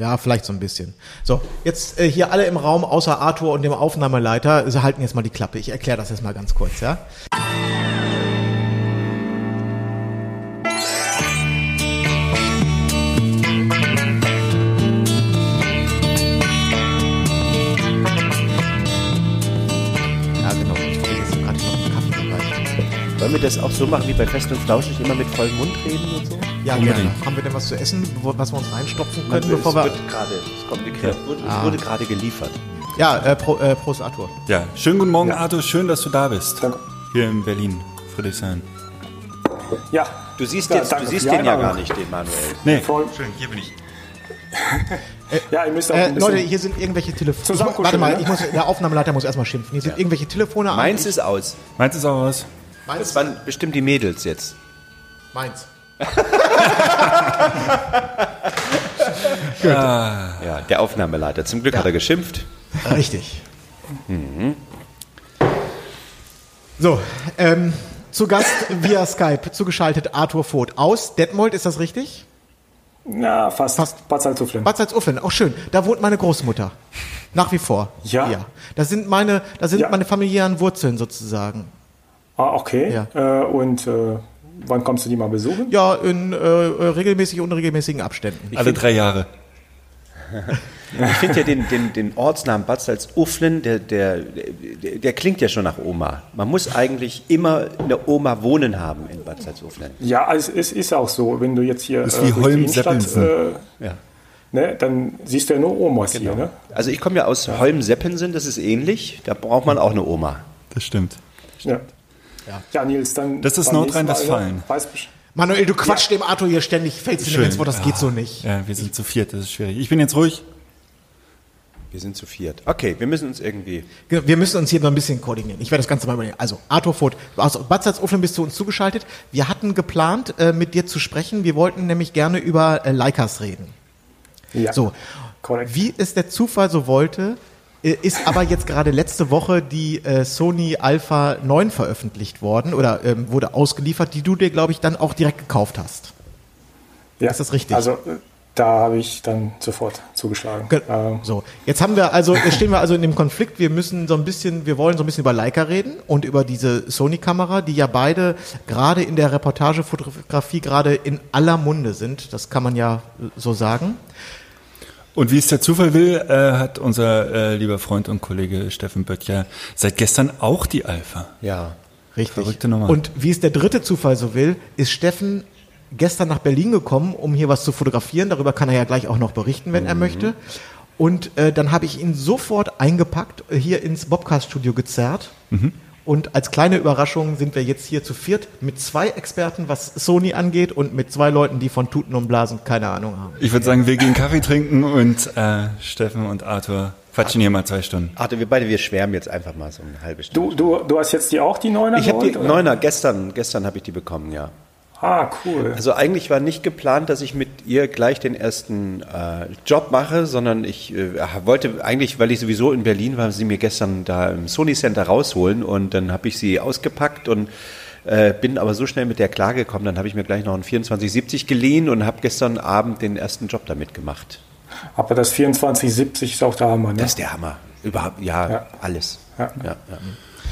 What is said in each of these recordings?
Ja, vielleicht so ein bisschen. So, jetzt äh, hier alle im Raum außer Arthur und dem Aufnahmeleiter. Halten jetzt mal die Klappe. Ich erkläre das jetzt mal ganz kurz? Ja, das auch so machen wie bei Fest und Flauschig, immer mit vollem Mund reden und so? Ja, Unbedingt. gerne. Haben wir denn was zu essen, was wir uns reinstopfen können, es bevor wir... wird gerade, es kommt geklärt, wurde, es wurde gerade geliefert. Ja, äh, Pro, äh, Prost, Arthur. Ja, schönen guten Morgen, Arthur. Schön, dass du da bist. Danke. Hier in Berlin, Friedrichshain. Ja. Du siehst, Ja, jetzt, danke du siehst den ja gar nicht, den Manuel. Nee, Voll. schön, hier bin ich. Ja, ihr müsst auch Äh, ein bisschen. Leute, hier sind irgendwelche Telefone. Warte mal, ne? ich muss, der Aufnahmeleiter muss erstmal schimpfen. Hier sind irgendwelche Telefone an. Meins ist aus. Meins ist auch was. Das waren bestimmt die Mädels jetzt. Meins. Ja, der Aufnahmeleiter. Zum Glück hat er geschimpft. Richtig. So, ähm, zu Gast via Skype zugeschaltet Arthur Voth aus Detmold, ist das richtig? Ja, fast. Fast. Bad Salzuflen. Bad Salzuflen, auch schön. Da wohnt meine Großmutter. Nach wie vor. Ja? ja. Das sind meine, das sind Ja. meine familiären Wurzeln sozusagen. Ah, okay. Ja. Äh, und äh, wann kommst du die mal besuchen? Ja, in äh, äh, regelmäßig unregelmäßigen Abständen. Alle drei Jahre. Ich finde ja den, den, den Ortsnamen Bad Salzuflen, der, der, der, der klingt ja schon nach Oma. Man muss eigentlich immer eine Oma wohnen haben in Bad Salzuflen. Ja, es, es ist auch so. Wenn du jetzt hier Ist wie durch die Holm-Seppelsen. Innenstadt, äh, Ja. ne, dann siehst du ja nur Omas hier. Ne? Also ich komme ja aus Holm-Seppensen, das ist ähnlich. Da braucht man auch eine Oma. Das stimmt. Ja. Ja. Nils, dann. Das ist Nordrhein-Westfalen. Manuel, du quatschst dem Arthur hier ständig, fällst in ins Wort, das geht Ah, so nicht. Ja, wir sind zu viert, das ist schwierig. Ich bin jetzt ruhig. Wir sind zu viert. Okay, wir müssen uns irgendwie. Genau, Wir müssen uns hier noch ein bisschen koordinieren. Ich werde das Ganze mal überlegen. Also, Arthur Voth, aus Bad Salzuflen bist du uns zugeschaltet. Wir hatten geplant, äh, mit dir zu sprechen. Wir wollten nämlich gerne über äh, Leicas reden. Ja. So, Korrekt. wie es der Zufall so wollte, ist aber jetzt gerade letzte Woche die äh, Sony Alpha 9 veröffentlicht worden oder ähm, wurde ausgeliefert, die du dir, glaube ich, dann auch direkt gekauft hast. ja. ist das richtig? Also, äh, da habe ich dann sofort zugeschlagen. Ge- Ähm, So, jetzt haben wir also, jetzt stehen wir also in dem Konflikt. Wir müssen so ein bisschen, wir wollen so ein bisschen über Leica reden und über diese Sony-Kamera, die ja beide gerade in der Reportagefotografie gerade in aller Munde sind. Das kann man ja äh, so sagen. Und wie es der Zufall will, äh, hat unser äh, lieber Freund und Kollege Steffen Böttcher seit gestern auch die Alpha. Ja. Richtig. Verrückte Nummer. Und wie es der dritte Zufall so will, ist Steffen gestern nach Berlin gekommen, um hier was zu fotografieren. Darüber kann er ja gleich auch noch berichten, wenn er möchte. Und äh, dann habe ich ihn sofort eingepackt, äh, hier ins Bobcast-Studio gezerrt. Und als kleine Überraschung sind wir jetzt hier zu viert mit zwei Experten, was Sony angeht, und mit zwei Leuten, die von Tuten und Blasen keine Ahnung haben. Ich würde sagen, wir gehen Kaffee trinken und äh, Steffen und Arthur quatschen hier mal zwei Stunden. Arthur, wir beide, wir schwärmen jetzt einfach mal so eine halbe Stunde. du, du, du hast jetzt die auch, die Neuner? ich habe die oder? Neuner, gestern, gestern habe ich die bekommen, ja. Ah, cool. Also eigentlich war nicht geplant, dass ich mit ihr gleich den ersten äh, Job mache, sondern ich äh, wollte eigentlich, weil ich sowieso in Berlin war, sie mir gestern da im Sony Center rausholen und dann habe ich sie ausgepackt und äh, bin aber so schnell mit der klargekommen, dann habe ich mir gleich noch einen 2470 geliehen und habe gestern Abend den ersten Job damit gemacht. Aber das 2470 ist auch der Hammer, ne? Das ist der Hammer. Überhaupt, ja, Ja. alles. Ja. Ja, ja.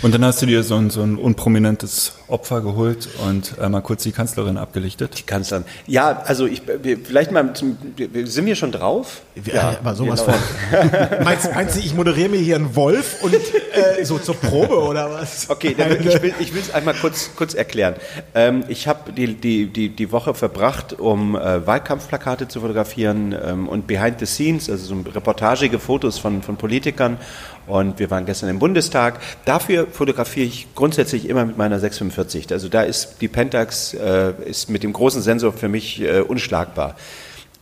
Und dann hast du dir so ein, so ein unprominentes Opfer geholt und äh, mal kurz die Kanzlerin abgelichtet. Die Kanzlerin. Ja, also ich, wir- vielleicht mal, zum, wir- sind wir schon drauf? Ja, aber sowas genau. von. meinst, meinst du, ich moderiere mir hier einen Wolf und äh, so zur Probe oder was? Okay, dann, ich will ich will es einmal kurz, kurz erklären. Ähm, ich habe die, die, die, die Woche verbracht, um äh, Wahlkampfplakate zu fotografieren ähm, und Behind the Scenes, also so reportagige Fotos von, von Politikern. Und wir waren gestern im Bundestag. Dafür fotografiere ich grundsätzlich immer mit meiner 645. Also da ist die Pentax äh, ist mit dem großen Sensor für mich äh, unschlagbar.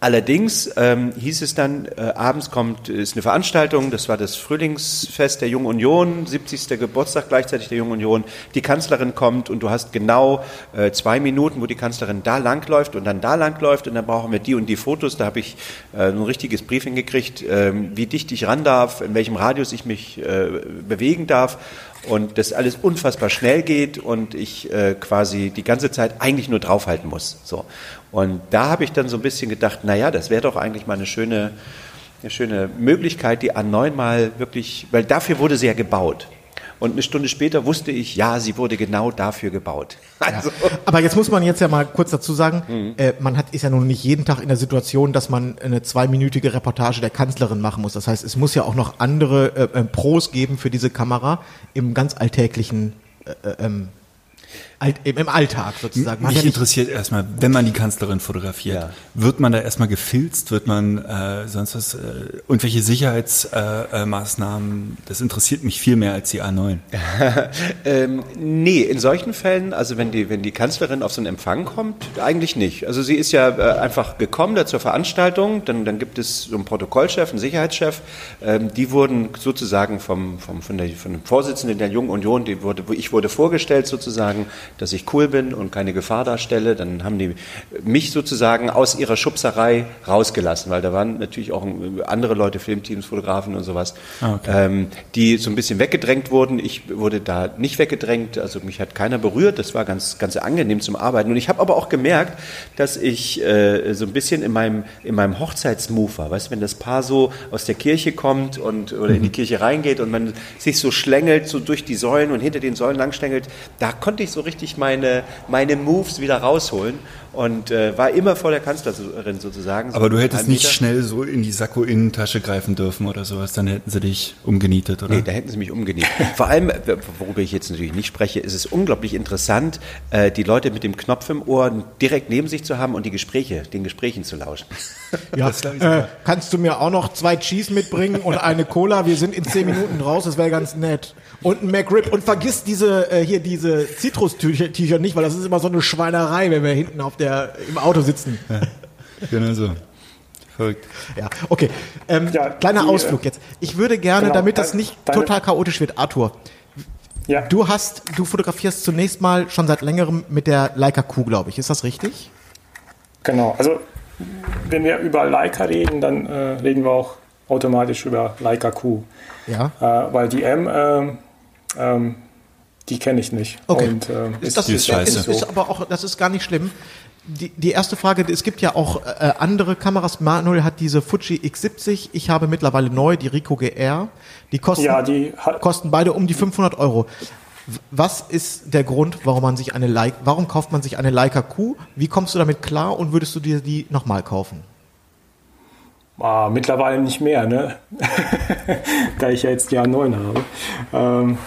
Allerdings ähm, hieß es dann, äh, abends kommt, ist eine Veranstaltung, das war das Frühlingsfest der Jungen Union, 70. Geburtstag gleichzeitig der Jungen Union. Die Kanzlerin kommt und du hast genau äh, zwei Minuten, wo die Kanzlerin da langläuft und dann da langläuft und dann brauchen wir die und die Fotos. Da habe ich äh, ein richtiges Briefing gekriegt, ähm, wie dicht ich ran darf, in welchem Radius ich mich äh, bewegen darf. Und das alles unfassbar schnell geht und ich äh, quasi die ganze Zeit eigentlich nur draufhalten muss. So. Und da habe ich dann so ein bisschen gedacht, naja, das wäre doch eigentlich mal eine schöne, eine schöne Möglichkeit, die A9 mal wirklich, weil dafür wurde sie ja gebaut. Und eine Stunde später wusste ich, ja, sie wurde genau dafür gebaut. Also. Ja. Aber jetzt muss man jetzt ja mal kurz dazu sagen, mhm. äh, man hat, ist ja nun nicht jeden Tag in der Situation, dass man eine zweiminütige Reportage der Kanzlerin machen muss. Das heißt, es muss ja auch noch andere äh, äh Pros geben für diese Kamera im ganz alltäglichen äh, äh ähm, Alt, im Alltag sozusagen. Man Mich ja interessiert erstmal, wenn man die Kanzlerin fotografiert, ja. wird man da erstmal gefilzt, wird man äh, sonst was, äh, irgendwelche Sicherheitsmaßnahmen, äh, das interessiert mich viel mehr als die A9. ähm, nee, in solchen Fällen, also wenn die, wenn die Kanzlerin auf so einen Empfang kommt, eigentlich nicht. Also sie ist ja äh, einfach gekommen da zur Veranstaltung, dann, dann gibt es so einen Protokollchef, einen Sicherheitschef, ähm, die wurden sozusagen vom, vom, von, der, von dem Vorsitzenden der Jungen Union, die wurde, ich wurde vorgestellt sozusagen, dass ich cool bin und keine Gefahr darstelle. Dann haben die mich sozusagen aus ihrer Schubserei rausgelassen, weil da waren natürlich auch andere Leute, Filmteams, Fotografen und sowas, ah, okay. ähm, die so ein bisschen weggedrängt wurden. Ich wurde da nicht weggedrängt, also mich hat keiner berührt. Das war ganz, ganz angenehm zum Arbeiten. Und ich habe aber auch gemerkt, dass ich äh, so ein bisschen in meinem, in meinem Hochzeitsmove war. Weißt du, wenn das Paar so aus der Kirche kommt und oder mhm. in die mhm. Kirche reingeht und man sich so schlängelt, so durch die Säulen und hinter den Säulen langschlängelt, da konnte ich so richtig ich meine, meine Moves wieder rausholen und äh, war immer vor der Kanzlerin sozusagen. So Aber du hättest nicht schnell so in die Sakko-Innentasche greifen dürfen oder sowas, dann hätten sie dich umgenietet, oder? Nee, da hätten sie mich umgenietet. Vor allem, worüber ich jetzt natürlich nicht spreche, ist es unglaublich interessant, äh, die Leute mit dem Knopf im Ohr direkt neben sich zu haben und die Gespräche, den Gesprächen zu lauschen. Ja, äh, kannst du mir auch noch zwei Cheese mitbringen und eine Cola? Wir sind in zehn Minuten raus, das wäre ganz nett. Und ein McRib. Und vergiss diese, äh, hier diese Zitrus-T-Shirt nicht, weil das ist immer so eine Schweinerei, wenn wir hinten auf der, im Auto sitzen. Ja, genau so. Verrückt. Ja, okay. Ähm, ja, kleiner die, Ausflug jetzt. Ich würde gerne, genau, damit das nicht deine, total chaotisch wird, Arthur. Ja. Du hast, du fotografierst zunächst mal schon seit längerem mit der Leica Q, glaube ich. Ist das richtig? Genau. Also wenn wir über Leica reden, dann äh, reden wir auch automatisch über Leica Q. Ja. Äh, weil die M, äh, ähm, die kenne ich nicht. Okay. Und, äh, ist, das, ist, ist, ist, ist aber auch, das ist gar nicht schlimm. Die, die erste Frage, es gibt ja auch äh, andere Kameras. Manuel hat diese Fuji X70. Ich habe mittlerweile neu die Ricoh GR. Die kosten, ja, die kosten beide um die 500 Euro. Was ist der Grund, warum man sich eine Leica, warum kauft man sich eine Leica Q? Wie kommst du damit klar und würdest du dir die nochmal kaufen? Ah, mittlerweile nicht mehr, ne? da ich ja jetzt die A9 habe. Ähm,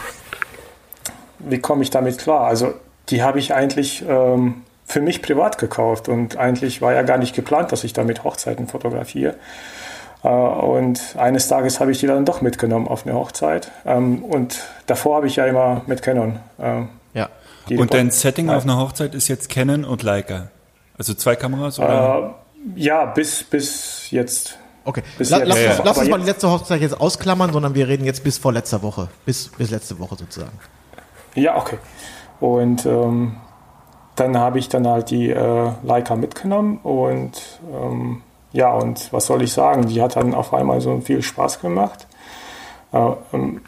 wie komme ich damit klar? Also die habe ich eigentlich ähm, für mich privat gekauft und eigentlich war ja gar nicht geplant, dass ich damit Hochzeiten fotografiere. Äh, und eines Tages habe ich die dann doch mitgenommen auf eine Hochzeit. Ähm, und davor habe ich ja immer mit Canon. Äh, ja. Und dein Setting auf einer Hochzeit ist jetzt Canon und Leica? Also zwei Kameras oder? Äh, ja, bis, bis jetzt. Okay, bis La, jetzt. lass, uns, lass uns mal die letzte Hochzeit jetzt ausklammern, sondern wir reden jetzt bis vor letzter Woche. Bis, bis letzte Woche sozusagen. Ja, okay. Und ähm, dann habe ich dann halt die äh, Leica mitgenommen und ähm, ja, und was soll ich sagen? Die hat dann auf einmal so viel Spaß gemacht. Äh, ähm,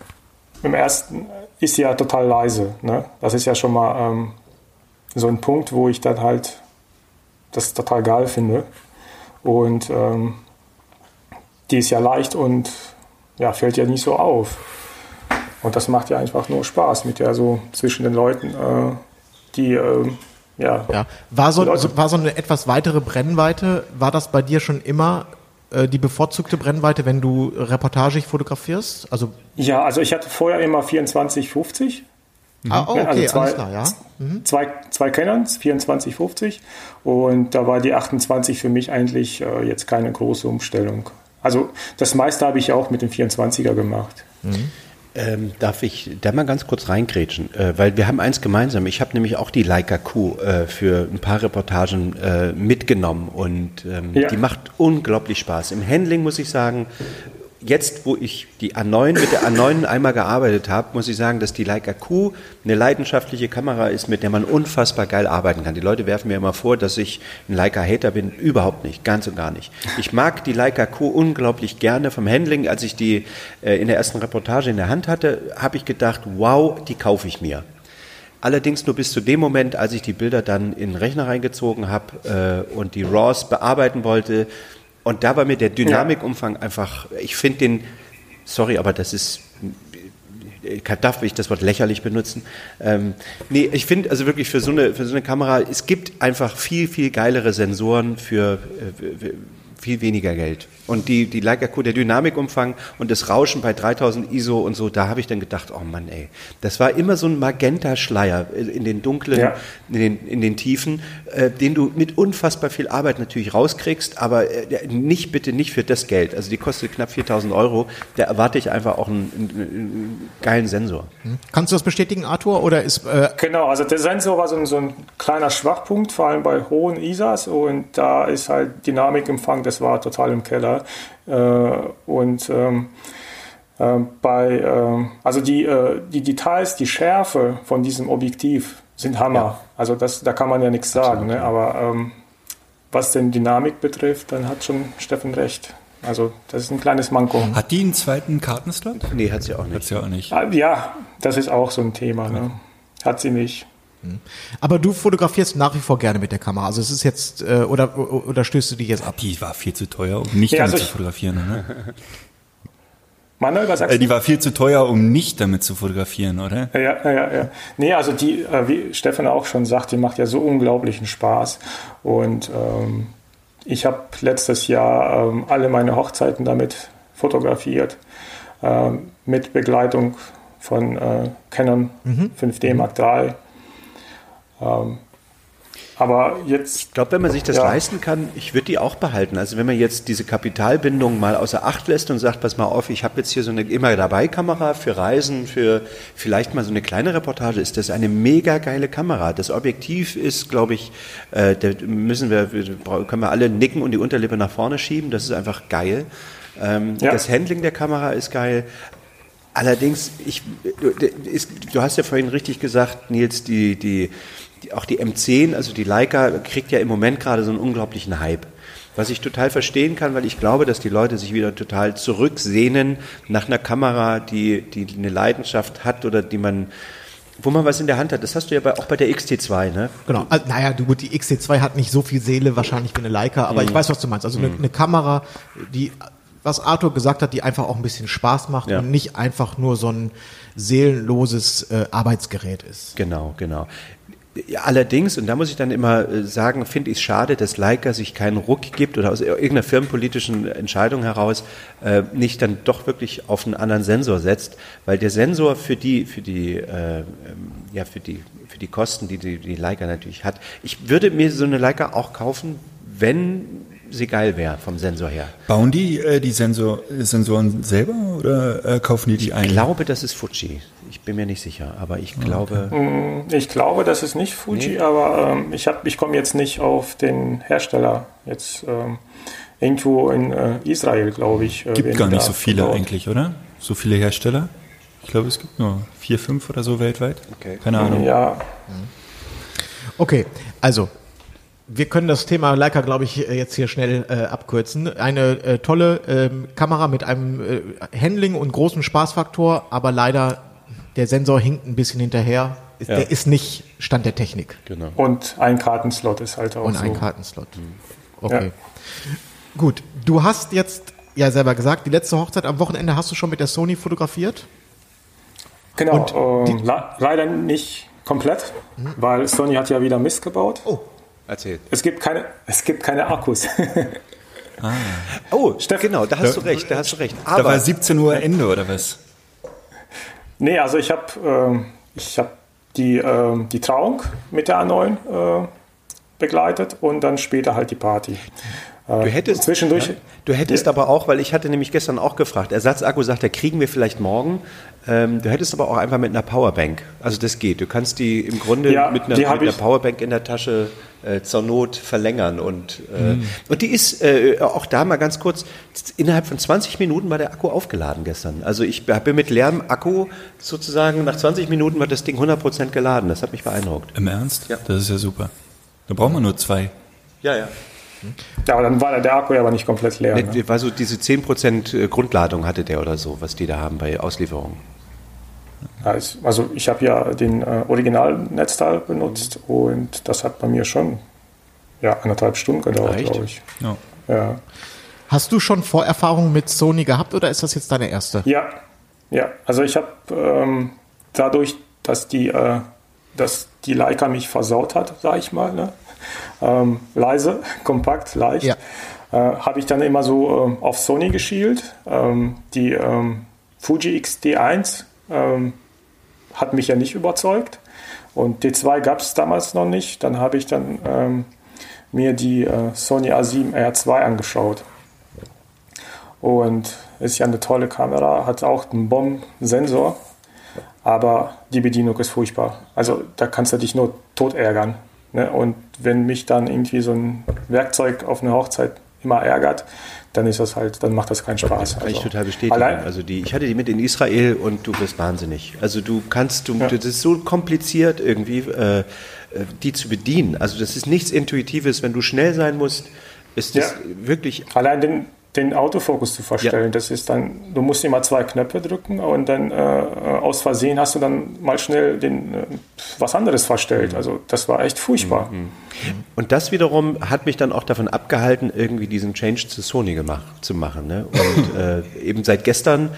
Im ersten ist sie ja total leise. Ne? Das ist ja schon mal ähm, so ein Punkt, wo ich dann halt das total geil finde. Und ähm, die ist ja leicht und ja, fällt ja nicht so auf. Und das macht ja einfach nur Spaß mit der so zwischen den Leuten, äh, die äh, ja. ja. War, so, war so eine etwas weitere Brennweite, war das bei dir schon immer äh, die bevorzugte Brennweite, wenn du reportagig fotografierst? Also ja, also ich hatte vorher immer 24, 50. Mhm. Ah, oh, okay, also zwei, alles klar, ja. Mhm. Zwei, zwei Canons, 24, 50. Und da war die 28 für mich eigentlich äh, jetzt keine große Umstellung. Also das meiste habe ich auch mit dem 24er gemacht. Mhm. Ähm, darf ich da mal ganz kurz reingrätschen? Äh, weil wir haben eins gemeinsam. Ich habe nämlich auch die Leica Q äh, für ein paar Reportagen äh, mitgenommen und ähm, ja. die macht unglaublich Spaß. Im Handling muss ich sagen, jetzt, wo ich die A9 mit der A9 einmal gearbeitet habe, muss ich sagen, dass die Leica Q eine leidenschaftliche Kamera ist, mit der man unfassbar geil arbeiten kann. Die Leute werfen mir immer vor, dass ich ein Leica-Hater bin. Überhaupt nicht, ganz und gar nicht. Ich mag die Leica Q unglaublich gerne vom Handling. Als ich die äh, in der ersten Reportage in der Hand hatte, habe ich gedacht, wow, die kaufe ich mir. Allerdings nur bis zu dem Moment, als ich die Bilder dann in den Rechner reingezogen habe äh, und die RAWs bearbeiten wollte, und da war mir der Dynamikumfang einfach, ich finde den, sorry, aber das ist, darf ich das Wort lächerlich benutzen? Ähm, nee, ich finde also wirklich für so, eine, für so eine Kamera, es gibt einfach viel, viel geilere Sensoren für, äh, viel weniger Geld. Und die, die Leica Q, der Dynamikumfang und das Rauschen bei 3000 ISO und so, da habe ich dann gedacht, oh Mann, ey, das war immer so ein Magenta-Schleier in den dunklen, ja. in, den, in den Tiefen, äh, den du mit unfassbar viel Arbeit natürlich rauskriegst, aber äh, nicht, bitte nicht für das Geld. Also die kostet knapp 4000 Euro, da erwarte ich einfach auch einen, einen, einen geilen Sensor. Hm. Kannst du das bestätigen, Arthur, oder ist... Äh genau, also der Sensor war so ein, so ein kleiner Schwachpunkt, vor allem bei hohen ISAs und da ist halt Dynamikumfang, das war total im Keller. Äh, und ähm, äh, bei, äh, also die, die Details, die Schärfe von diesem Objektiv sind Hammer. Ja. Also das, da kann man ja nichts sagen. Ne? Aber ähm, was denn Dynamik betrifft, dann hat schon Steffen recht. Also das ist ein kleines Manko. Hat die einen zweiten Kartenslot? Nee, hat sie auch nicht. Hat sie auch nicht. Ah, ja, das ist auch so ein Thema. Ne? Hat sie nicht. Hm. Aber du fotografierst nach wie vor gerne mit der Kamera. Also es ist jetzt, äh, oder, oder stößt du dich jetzt ab? Die war viel zu teuer, um nicht ja, damit also zu fotografieren. Ne? Manuel, was sagst äh, Die war viel zu teuer, um nicht damit zu fotografieren, oder? Ja, ja, ja. Nee, also die, äh, wie Stefan auch schon sagt, die macht ja so unglaublichen Spaß. Und ähm, ich habe letztes Jahr ähm, alle meine Hochzeiten damit fotografiert, ähm, mit Begleitung von äh, Canon mhm. 5D Mark III. Ähm, aber jetzt. Ich glaube, wenn man sich das ja. leisten kann, ich würde die auch behalten. Also wenn man jetzt diese Kapitalbindung mal außer Acht lässt und sagt, pass mal auf, ich habe jetzt hier so eine immer dabei Kamera für Reisen, für vielleicht mal so eine kleine Reportage, ist das eine mega geile Kamera. Das Objektiv ist, glaube ich, äh, da müssen wir, können wir alle nicken und die Unterlippe nach vorne schieben. Das ist einfach geil. Ähm, ja. Das Handling der Kamera ist geil. Allerdings, ich, du hast ja vorhin richtig gesagt, Nils, die, die, auch die M10, also die Leica, kriegt ja im Moment gerade so einen unglaublichen Hype. Was ich total verstehen kann, weil ich glaube, dass die Leute sich wieder total zurücksehnen nach einer Kamera, die, die eine Leidenschaft hat oder die man, wo man was in der Hand hat. Das hast du ja bei, auch bei der XT2, ne? Genau. Also, naja, du, die XT2 hat nicht so viel Seele wahrscheinlich wie eine Leica, aber mhm. ich weiß, was du meinst. Also eine, mhm. Kamera, die was Arthur gesagt hat, die einfach auch ein bisschen Spaß macht ja. und nicht einfach nur so ein seelenloses äh, Arbeitsgerät ist. Genau, genau. Allerdings, und da muss ich dann immer äh, sagen, finde ich es schade, dass Leica sich keinen Ruck gibt oder aus irgendeiner firmenpolitischen Entscheidung heraus äh, nicht dann doch wirklich auf einen anderen Sensor setzt, weil der Sensor für die, für die, äh, ähm, ja, für die, für die Kosten, die, die die Leica natürlich hat, ich würde mir so eine Leica auch kaufen, wenn sie geil wäre vom Sensor her. Bauen die äh, die Sensor, Sensoren selber oder äh, kaufen die die ich ein? Ich glaube, das ist Fuji. Ich bin mir nicht sicher, aber ich glaube. Okay. Ich glaube, das ist nicht Fuji, nee. aber ähm, ich, ich komme jetzt nicht auf den Hersteller. Jetzt ähm, irgendwo in äh, Israel, glaube ich. Äh, gibt gar nicht so viele gebaut. eigentlich, oder? So viele Hersteller? Ich glaube, es gibt nur vier, fünf oder so weltweit. Okay. Keine Ahnung. Ja. Okay, also wir können das Thema Leica, glaube ich, äh, jetzt hier schnell äh, abkürzen. Eine äh, tolle ähm, Kamera mit einem äh, Handling und großem Spaßfaktor, aber leider der Sensor hinkt ein bisschen hinterher. Ja. Der ist nicht Stand der Technik. Genau. Und ein Kartenslot ist halt auch und so. Und ein Kartenslot. Mhm. Okay. Ja. Gut, du hast jetzt ja selber gesagt, die letzte Hochzeit am Wochenende hast du schon mit der Sony fotografiert? Genau, ähm, leider nicht komplett, mhm. weil Sony hat ja wieder Mist gebaut. Oh. Erzähl. Es gibt keine, es gibt keine Akkus. ah. Oh, Steff, genau, da hast du recht, da hast du recht. Aber da war 17 Uhr Ende oder was? Nee, also ich habe ähm, ich hab die, ähm, die Trauung mit der A9 äh, begleitet und dann später halt die Party. Du hättest, zwischendurch. Ja, du hättest ja. aber auch, weil ich hatte nämlich gestern auch gefragt, Ersatzakku sagt er, kriegen wir vielleicht morgen. Ähm, du hättest aber auch einfach mit einer Powerbank. Also das geht. Du kannst die im Grunde ja, mit, einer, mit einer, Powerbank in der Tasche äh, zur Not verlängern. Und, äh, mhm. und die ist äh, auch da mal ganz kurz, innerhalb von 20 Minuten war der Akku aufgeladen gestern. Also ich bin mit leerem Akku sozusagen, nach 20 Minuten war das Ding 100% geladen. Das hat mich beeindruckt. Im Ernst? Ja. Das ist ja super. Da braucht man nur zwei. Ja, ja. Ja, aber dann war der Akku ja aber nicht komplett leer. Ne? War so diese 10% äh, Grundladung hatte der oder so, was die da haben bei Auslieferungen. Also ich habe ja den äh, Original-Netzteil benutzt und das hat bei mir schon ja, anderthalb Stunden gedauert, glaube ich. Ja. ja. Hast du schon Vorerfahrungen mit Sony gehabt oder ist das jetzt deine erste? Ja, ja. Also ich habe ähm, dadurch, dass die, äh, dass die Leica mich versaut hat, sage ich mal, ne? Ähm, leise, kompakt, leicht. Ja. Äh, habe ich dann immer so äh, auf Sony geschielt. Ähm, die ähm, Fuji XD1 ähm, hat mich ja nicht überzeugt. Und D2 gab es damals noch nicht. Dann habe ich dann ähm, mir die äh, Sony A7 R2 angeschaut. Und ist ja eine tolle Kamera, hat auch einen Bombensensor, aber die Bedienung ist furchtbar. Also da kannst du dich nur tot ärgern. Ne? Und wenn mich dann irgendwie so ein Werkzeug auf eine Hochzeit immer ärgert, dann ist das halt, dann macht das keinen Spaß. Kann also, ich total bestätigen. Allein, also die, ich hatte die mit in Israel und du bist wahnsinnig. Also du kannst, du, ja. das ist so kompliziert irgendwie, äh, äh, die zu bedienen. Also das ist nichts Intuitives. Wenn du schnell sein musst, ist das ja. wirklich. Allein den, den Autofokus zu verstellen. Ja. Das ist dann, du musst immer zwei Knöpfe drücken und dann äh, aus Versehen hast du dann mal schnell den, äh, was anderes verstellt. Mhm. Also das war echt furchtbar. Mhm. Und das wiederum hat mich dann auch davon abgehalten, irgendwie diesen Change zu Sony gemacht, zu machen. Ne? Und äh, eben seit gestern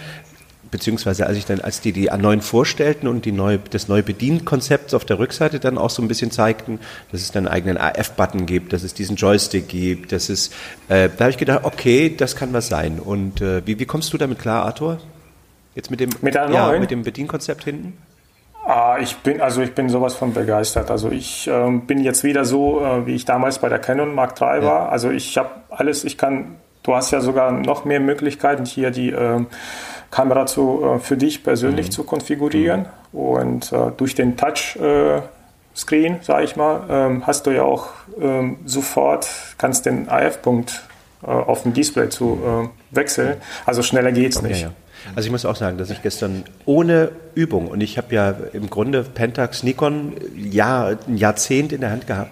beziehungsweise als ich dann, als die die A9 vorstellten und die neue, das neue Bedienkonzept auf der Rückseite dann auch so ein bisschen zeigten, dass es dann einen eigenen AF-Button gibt, dass es diesen Joystick gibt, dass es, äh, da habe ich gedacht, okay, das kann was sein. Und äh, wie, wie kommst du damit klar, Arthur? Jetzt mit dem, mit, der ja, mit dem Bedienkonzept hinten? Ah, ich bin also ich bin sowas von begeistert. Also ich ähm, bin jetzt wieder so, äh, wie ich damals bei der Canon Mark III war. Ja. Also ich habe alles, ich kann. Du hast ja sogar noch mehr Möglichkeiten hier die ähm, Kamera zu, äh, für dich persönlich mhm. zu konfigurieren. Mhm. Und äh, durch den Touchscreen, Screen, sage ich mal, ähm, hast du ja auch ähm, sofort, kannst den AF-Punkt äh, auf dem Display zu äh, wechseln. Also schneller geht's okay, nicht. Ja. Also ich muss auch sagen, dass ich gestern ohne Übung, und ich habe ja im Grunde Pentax Nikon Jahr, ein Jahrzehnt in der Hand gehabt,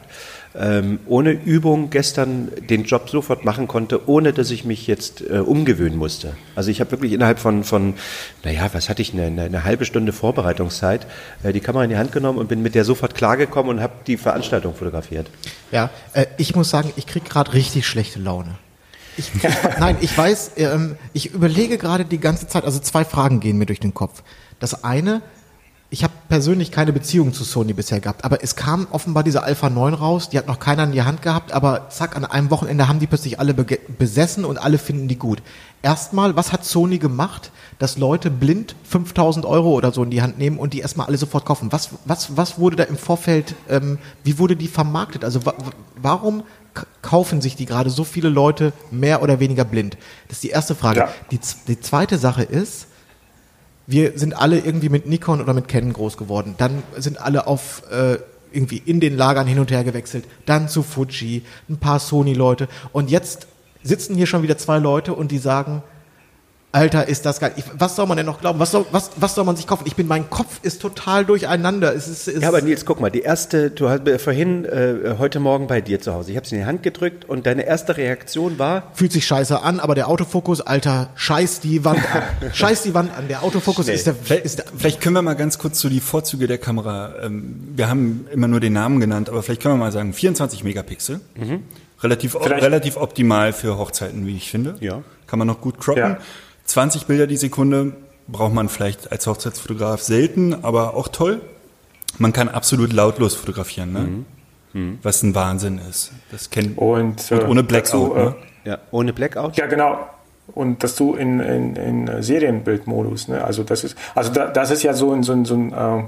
ähm, ohne Übung gestern den Job sofort machen konnte, ohne dass ich mich jetzt äh, umgewöhnen musste. Also ich habe wirklich innerhalb von, von, naja, was hatte ich, eine, eine, halbe Stunde Vorbereitungszeit, äh, die Kamera in die Hand genommen und bin mit der sofort klargekommen und habe die Veranstaltung fotografiert. Ja, äh, ich muss sagen, ich kriege gerade richtig schlechte Laune. Ich, nein, ich weiß, ähm, ich überlege gerade die ganze Zeit, also zwei Fragen gehen mir durch den Kopf. Das eine, ich habe persönlich keine Beziehung zu Sony bisher gehabt, aber es kam offenbar diese Alpha 9 raus, die hat noch keiner in die Hand gehabt, aber zack, an einem Wochenende haben die plötzlich alle besessen und alle finden die gut. Erstmal, was hat Sony gemacht, dass Leute blind 5000 Euro oder so in die Hand nehmen und die erstmal alle sofort kaufen? Was, was, was wurde da im Vorfeld, ähm, wie wurde die vermarktet? Also wa warum kaufen sich die gerade so viele Leute mehr oder weniger blind? Das ist die erste Frage. Ja. Die, die zweite Sache ist, wir sind alle irgendwie mit Nikon oder mit Canon groß geworden. Dann sind alle auf äh, irgendwie in den Lagern hin und her gewechselt. Dann zu Fuji, ein paar Sony-Leute. Und jetzt sitzen hier schon wieder zwei Leute und die sagen, Alter, ist das geil. Ich, was soll man denn noch glauben? Was soll, was, was soll man sich kaufen? Ich bin, mein Kopf ist total durcheinander. Es ist, es ja, aber Nils, guck mal, die erste, du hast vorhin, äh, heute Morgen bei dir zu Hause, ich habe sie in die Hand gedrückt und deine erste Reaktion war? Fühlt sich scheiße an, aber der Autofokus, Alter, scheiß die Wand an. scheiß die Wand an. Der Autofokus ist der, vielleicht, ist der, Vielleicht können wir mal ganz kurz zu die Vorzüge der Kamera, ähm, wir haben immer nur den Namen genannt, aber vielleicht können wir mal sagen, 24 Megapixel. Mhm. Relativ, relativ optimal für Hochzeiten, wie ich finde. Ja. Kann man noch gut croppen. Ja. 20 Bilder die Sekunde braucht man vielleicht als Hochzeitsfotograf selten, aber auch toll. Man kann absolut lautlos fotografieren, ne? Mhm. Mhm. was ein Wahnsinn ist. Das kennt und, und ohne Blackout. Dazu, ne? Äh, ja, ohne Blackout. Ja, genau. Und das du in, in, in Serienbildmodus. Ne? Also das ist, also da, das ist ja so ein, so ein, so ein ähm,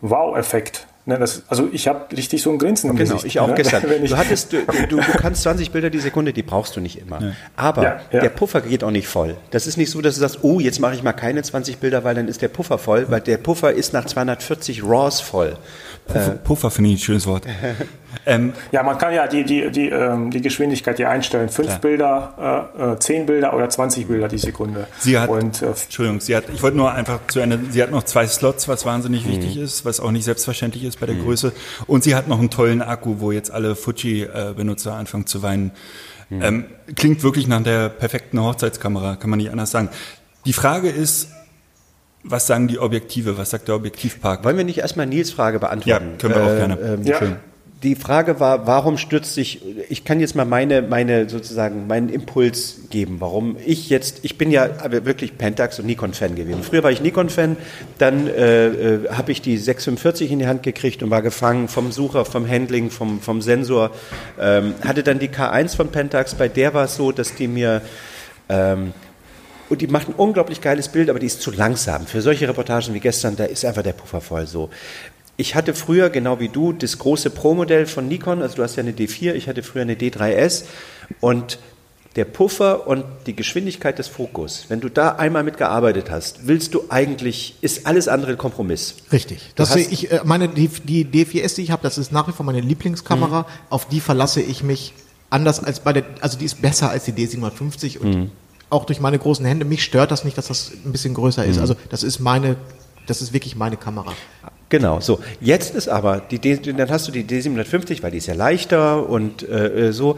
Wow-Effekt. Ne, das, also ich habe richtig so ein Grinsen im Genau, Gesicht, ich auch ne? gestern. Wenn ich, Du, hattest, du, du, du kannst 20 Bilder die Sekunde, die brauchst du nicht immer. Aber Ja, ja. der Puffer geht auch nicht voll. Das ist nicht so, dass du sagst, oh, jetzt mache ich mal keine 20 Bilder, weil dann ist der Puffer voll, weil der Puffer ist nach 240 RAWs voll. Puffer, Puffer finde ich ein schönes Wort. ähm, ja, man kann ja die, die, die, ähm, die Geschwindigkeit hier einstellen. Fünf Klar. Bilder, äh, äh, zehn Bilder oder 20 Bilder die Sekunde. Sie hat, Und äh, Entschuldigung, sie hat, ich wollte nur einfach zu Ende, sie hat noch zwei Slots, was wahnsinnig wichtig ist, was auch nicht selbstverständlich ist bei der Größe. Und sie hat noch einen tollen Akku, wo jetzt alle Fuji-Benutzer anfangen zu weinen. Ähm, klingt wirklich nach der perfekten Hochzeitskamera, kann man nicht anders sagen. Die Frage ist, was sagen die Objektive, was sagt der Objektivpark? Wollen wir nicht erstmal Nils Frage beantworten? Ja, können wir auch gerne. Ähm, Ja. schön. Die Frage war, warum stürzt sich, ich kann jetzt mal meine, meine sozusagen, meinen Impuls geben, warum ich jetzt, ich bin ja wirklich Pentax und Nikon-Fan gewesen. Früher war ich Nikon-Fan, dann äh, äh, habe ich die 645 in die Hand gekriegt und war gefangen vom Sucher, vom Handling, vom, vom Sensor. Ähm, hatte dann die K1 von Pentax, bei der war es so, dass die mir ähm, und die macht ein unglaublich geiles Bild, aber die ist zu langsam. Für solche Reportagen wie gestern, da ist einfach der Puffer voll so. Ich hatte früher, genau wie du, das große Pro-Modell von Nikon, also du hast ja eine D4, ich hatte früher eine D3S und der Puffer und die Geschwindigkeit des Fokus, wenn du da einmal mitgearbeitet hast, willst du eigentlich, ist alles andere ein Kompromiss. Richtig. Das ich, äh, meine, die, die D4S, die ich habe, das ist nach wie vor meine Lieblingskamera. Auf die verlasse ich mich anders als bei der, also die ist besser als die D750 und auch durch meine großen Hände. Mich stört das nicht, dass das ein bisschen größer ist. Also das ist meine, das ist wirklich meine Kamera. Genau, so. Jetzt ist aber, die D, dann hast du die D750, weil die ist ja leichter und äh, äh, so,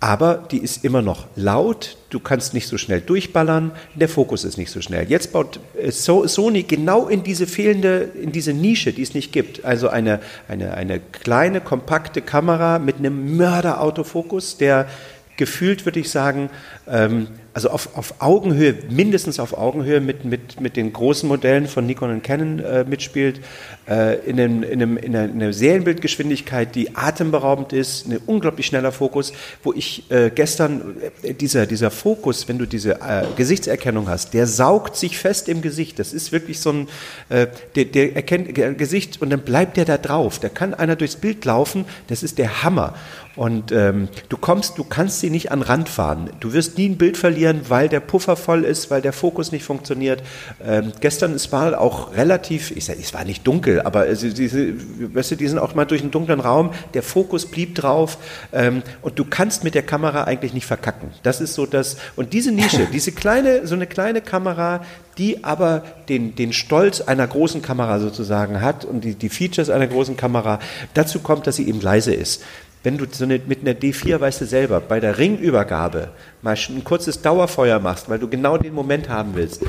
aber die ist immer noch laut, du kannst nicht so schnell durchballern, der Fokus ist nicht so schnell. Jetzt baut äh, So- Sony genau in diese fehlende, in diese Nische, die es nicht gibt, also eine, eine, eine kleine, kompakte Kamera mit einem Mörderautofokus, der gefühlt, würde ich sagen, ähm, also auf, auf Augenhöhe, mindestens auf Augenhöhe mit, mit, mit den großen Modellen von Nikon und Canon äh, mitspielt, äh, in, einem, in, einem, in, einer, in einer Serienbildgeschwindigkeit, die atemberaubend ist, ein unglaublich schneller Fokus, wo ich äh, gestern, äh, dieser, dieser Fokus, wenn du diese äh, Gesichtserkennung hast, der saugt sich fest im Gesicht. Das ist wirklich so ein, äh, der, der erkennt Gesicht und dann bleibt der da drauf. Da kann einer durchs Bild laufen, das ist der Hammer. Und ähm, du kommst, du kannst sie nicht an Rand fahren. Du wirst nie ein Bild verlieren, weil der Puffer voll ist, weil der Fokus nicht funktioniert. Ähm, gestern, es war auch relativ, ich sag, es war nicht dunkel, aber es, diese, weißt du, die sind auch mal durch einen dunklen Raum, der Fokus blieb drauf ähm, und du kannst mit der Kamera eigentlich nicht verkacken. Das ist so das, und diese Nische, diese kleine, so eine kleine Kamera, die aber den, den Stolz einer großen Kamera sozusagen hat und die, die Features einer großen Kamera, dazu kommt, dass sie eben leise ist. Wenn du so eine, mit einer D4, weißt du selber, bei der Ringübergabe mal ein kurzes Dauerfeuer machst, weil du genau den Moment haben willst,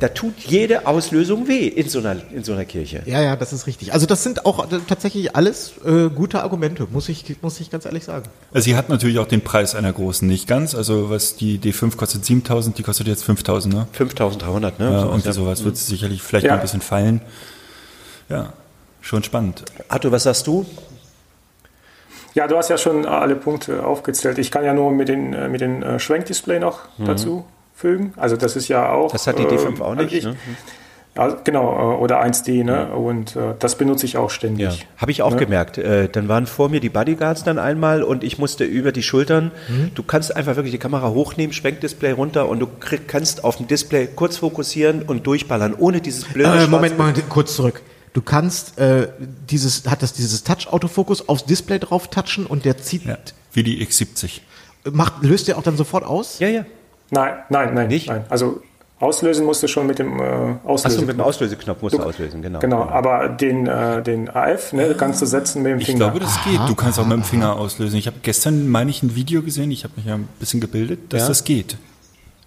da tut jede Auslösung weh in so einer, in so einer Kirche. Ja, ja, das ist richtig. Also das sind auch äh, tatsächlich alles äh, gute Argumente, muss ich, muss ich ganz ehrlich sagen. Also sie hat natürlich auch den Preis einer großen, nicht ganz. Also was die D5 kostet 7000, die kostet jetzt 5000, ne? 5300, ne? Ja, Sowas, irgendwie ja. sowas wird sicherlich vielleicht Ja. ein bisschen fallen. Ja, schon spannend. Arthur, was sagst du? Ja, du hast ja schon alle Punkte aufgezählt. Ich kann ja nur mit den, äh, mit den äh, Schwenkdisplay noch dazu fügen. Also das ist ja auch. Mhm. Das hat die äh, D5 auch nicht, ich- ne? Ja, genau, äh, oder 1D, ne? Und äh, das benutze ich auch ständig. Habe ich auch Ne? gemerkt. Äh, dann waren vor mir die Bodyguards dann einmal und ich musste über die Schultern. Mhm. Du kannst einfach wirklich die Kamera hochnehmen, Schwenkdisplay runter und du krieg, kannst auf dem Display kurz fokussieren und durchballern, ohne dieses blöde Äh, Moment, Moment, kurz zurück. Du kannst äh, dieses, hat das dieses Touch-Autofokus aufs Display drauf touchen und der zieht, Ja, wie die X70. macht, löst der auch dann sofort aus? Ja, ja. Nein, nein, nein. Nicht? Nein. Also auslösen musst du schon mit dem äh, Auslösen. Achso, mit dem Auslöseknopf musst du auslösen, genau. Genau, aber den, äh, den AF ne, kannst du setzen mit dem Ich Finger. glaube, das geht. Du kannst auch mit dem Finger auslösen. Ich habe gestern, meine ich, ein Video gesehen, ich habe mich ja ein bisschen gebildet, dass Ja. das geht.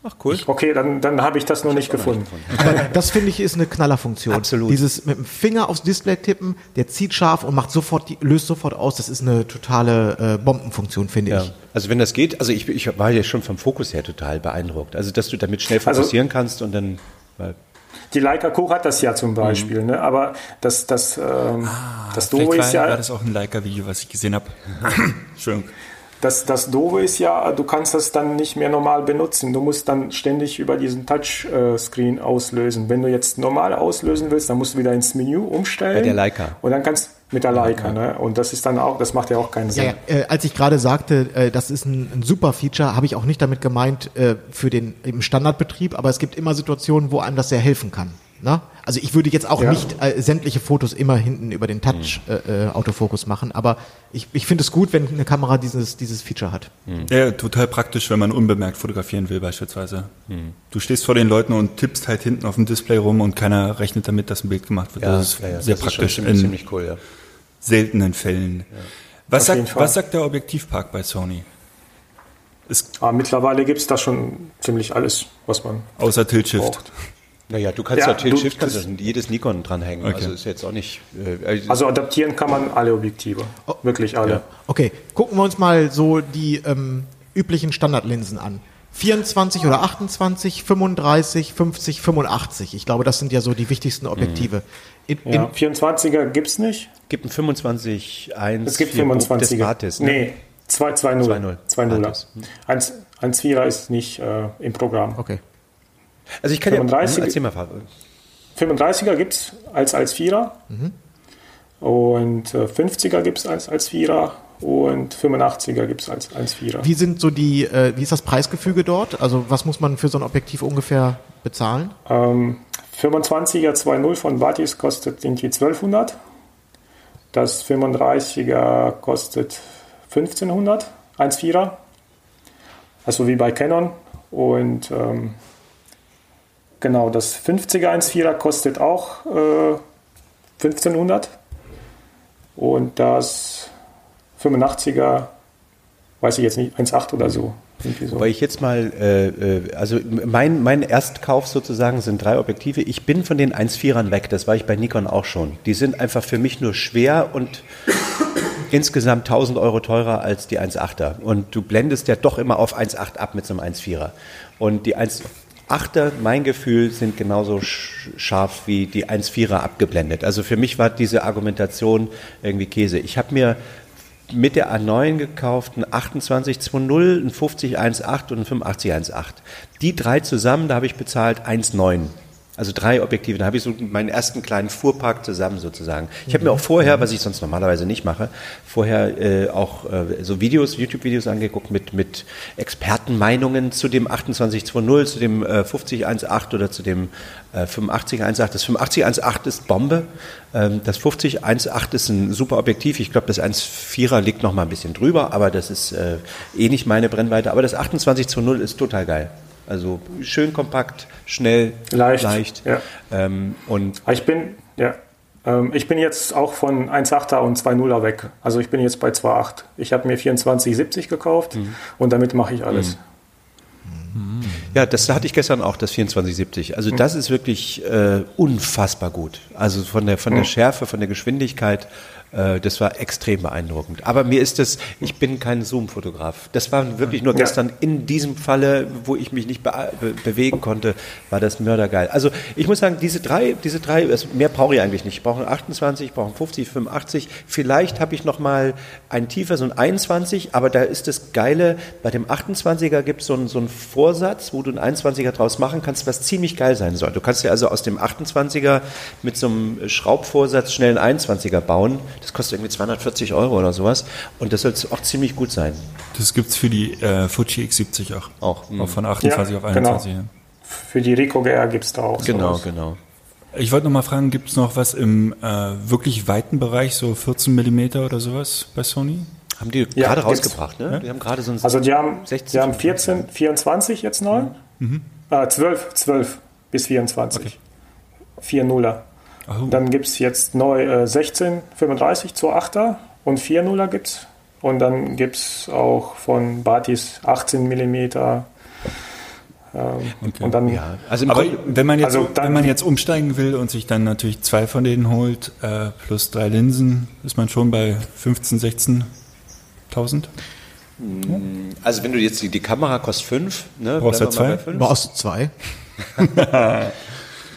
Ach, cool. okay, dann, dann habe ich das noch nicht gefunden. Aber das finde ich ist eine Knallerfunktion. Absolut. Dieses mit dem Finger aufs Display tippen, der zieht scharf und macht sofort, die, löst sofort aus. Das ist eine totale äh, Bombenfunktion, finde Ja. ich. Also wenn das geht, also ich, ich war ja schon vom Fokus her total beeindruckt. Also dass du damit schnell Also- fokussieren kannst und dann. Weil, Die Leica Co hat das ja Mhm. zum Beispiel, ne? aber das, das, ähm, das Doofe Ah, Vielleicht ist war, ja, war das auch ein Leica-Video, was ich gesehen habe. Entschuldigung. Das, das Doofe ist ja, du kannst das dann nicht mehr normal benutzen. Du musst dann ständig über diesen Touchscreen auslösen. Wenn du jetzt normal auslösen willst, dann musst du wieder ins Menü umstellen. Bei der Leica. Und dann kannst mit der Leica, ne? Und das ist dann auch, das macht ja auch keinen Sinn. Ja, ja. Äh, als ich gerade sagte, äh, das ist ein, ein super Feature, habe ich auch nicht damit gemeint äh, für den im Standardbetrieb, aber es gibt immer Situationen, wo einem das sehr helfen kann. Ne? Also ich würde jetzt auch Ja. nicht äh, sämtliche Fotos immer hinten über den Touch äh, äh, Autofokus machen, aber ich, ich finde es gut, wenn eine Kamera dieses, dieses Feature hat. Ja, total praktisch, wenn man unbemerkt fotografieren will beispielsweise. Du stehst vor den Leuten und tippst halt hinten auf dem Display rum und keiner rechnet damit, dass ein Bild gemacht wird. das ist sehr das ist schon praktisch ziemlich, in ziemlich cool, ja. seltenen Fällen. Was, sagt, was sagt der Objektivpark bei Sony? Ist Aber mittlerweile gibt es da schon ziemlich alles, was man außer Tilt-Shift. Naja, du kannst Ja, du- Shift kannst das- jedes Nikon dranhängen. Okay. Also ist jetzt auch nicht. Äh, Also adaptieren kann man alle Objektive. Wirklich alle. Ja. Okay, gucken wir uns mal so die ähm, üblichen Standardlinsen an. 24 oder 28, 35, 50, 85. Ich glaube, das sind ja so die wichtigsten Objektive. In, in, Ja, 24er gibt es nicht. gibt ein 25 1 Es gibt 4 Des 25er. Batis, ne? Nee, 2 2 2.0. 2 0 Batis. 1 1 4er ist nicht äh, im Programm. okay. Also ich kann 35 ja. Mal, Fab. 35er gibt es als, als Vierer. Und äh, 50er gibt es als, als Vierer. Und 85er gibt es als, als Vierer. Wie sind so die, äh, wie ist das Preisgefüge dort? Also was muss man für so ein Objektiv ungefähr bezahlen? Ähm, 25er 2.0 von Batis kostet irgendwie 1200. Das 35er kostet 1500, 1.4er. Also wie bei Canon. Und ähm, genau, das 50er 1.4er kostet auch äh, 1500. Und das 85er, weiß ich jetzt nicht, 1.8 oder so. So. Weil ich jetzt mal, äh, äh, also mein, mein Erstkauf sozusagen sind drei Objektive. Ich bin von den 1.4ern weg, das war ich bei Nikon auch schon. Die sind einfach für mich nur schwer und insgesamt 1000 Euro teurer als die 1.8er. Und du blendest ja doch immer auf 1.8 ab mit so einem 1.4er. Und die 1.8er, mein Gefühl, sind genauso sch- scharf wie die 1.4er abgeblendet. Also für mich war diese Argumentation irgendwie Käse. Ich habe mir mit der A9 gekauft, ein 2820, ein 5018 und ein 8518. Die drei zusammen, da habe ich bezahlt 1,9. Also drei Objektive. Da habe ich so meinen ersten kleinen Fuhrpark zusammen sozusagen. Ich habe mir auch vorher, was ich sonst normalerweise nicht mache, vorher äh, auch äh, so Videos, YouTube-Videos angeguckt mit, mit Expertenmeinungen zu dem 2820, zu dem äh, 5018 oder zu dem äh, 8518. Das 8518 ist Bombe. Ähm, das 5018 ist ein super Objektiv. Ich glaube, das 1.4er liegt noch mal ein bisschen drüber, aber das ist äh, eh nicht meine Brennweite. Aber das 2820 ist total geil. Also schön kompakt, schnell, Leicht, ja. Ähm, und Ich bin, ja, ähm, ich bin jetzt auch von 1,8er und 2,0er weg. Also ich bin jetzt bei 2,8. Ich habe mir 2470 gekauft und damit mache ich alles. ja, das hatte ich gestern auch, das 2470. Also das ist wirklich äh, unfassbar gut. Also von der von der Schärfe, von der Geschwindigkeit, das war extrem beeindruckend. Aber mir ist das, ich bin kein Zoom-Fotograf. Das war wirklich nur gestern in diesem Falle, wo ich mich nicht be be bewegen konnte, war das mördergeil. Also ich muss sagen, diese drei, diese drei, also mehr brauche ich eigentlich nicht. Ich brauche einen 28, ich brauche einen 50, 85. Vielleicht habe ich noch mal ein tiefer, so ein 21, aber da ist das Geile, bei dem 28er gibt es so einen, so einen Vorsatz, wo du einen 21er draus machen kannst, was ziemlich geil sein soll. Du kannst ja also aus dem 28er mit so einem Schraubvorsatz schnell einen 21er bauen. Das kostet irgendwie 240 Euro oder sowas. Und das soll auch ziemlich gut sein. Das gibt's für die äh, Fuji X70 auch. Auch, mhm. Auch von 28 Ja, auf 21. genau. Für die Rico GR gibt es da auch Genau, sowas. genau. Ich wollte noch mal fragen, gibt's noch was im äh, wirklich weiten Bereich, so 14 Millimeter oder sowas bei Sony? Haben die Ja, gerade gibt's. rausgebracht, ne? Die haben gerade so ein Also die haben, 16, die haben 14, 24 jetzt neu. Äh, 12, 12 bis 24. 4 Nuller. Oh. Dann gibt es jetzt neu äh, 16, 35 zur 8er und 4 Nuller gibt es. Und dann gibt es auch von Batis 18 Millimeter. Ähm, Und dann ja, also Aber wenn man jetzt, Also dann- wenn man jetzt umsteigen will und sich dann natürlich zwei von denen holt, äh, plus drei Linsen, ist man schon bei 15, 16.000. also wenn du jetzt die, die Kamera kostet 5, ne? Brauchst du zwei? Brauchst du zwei?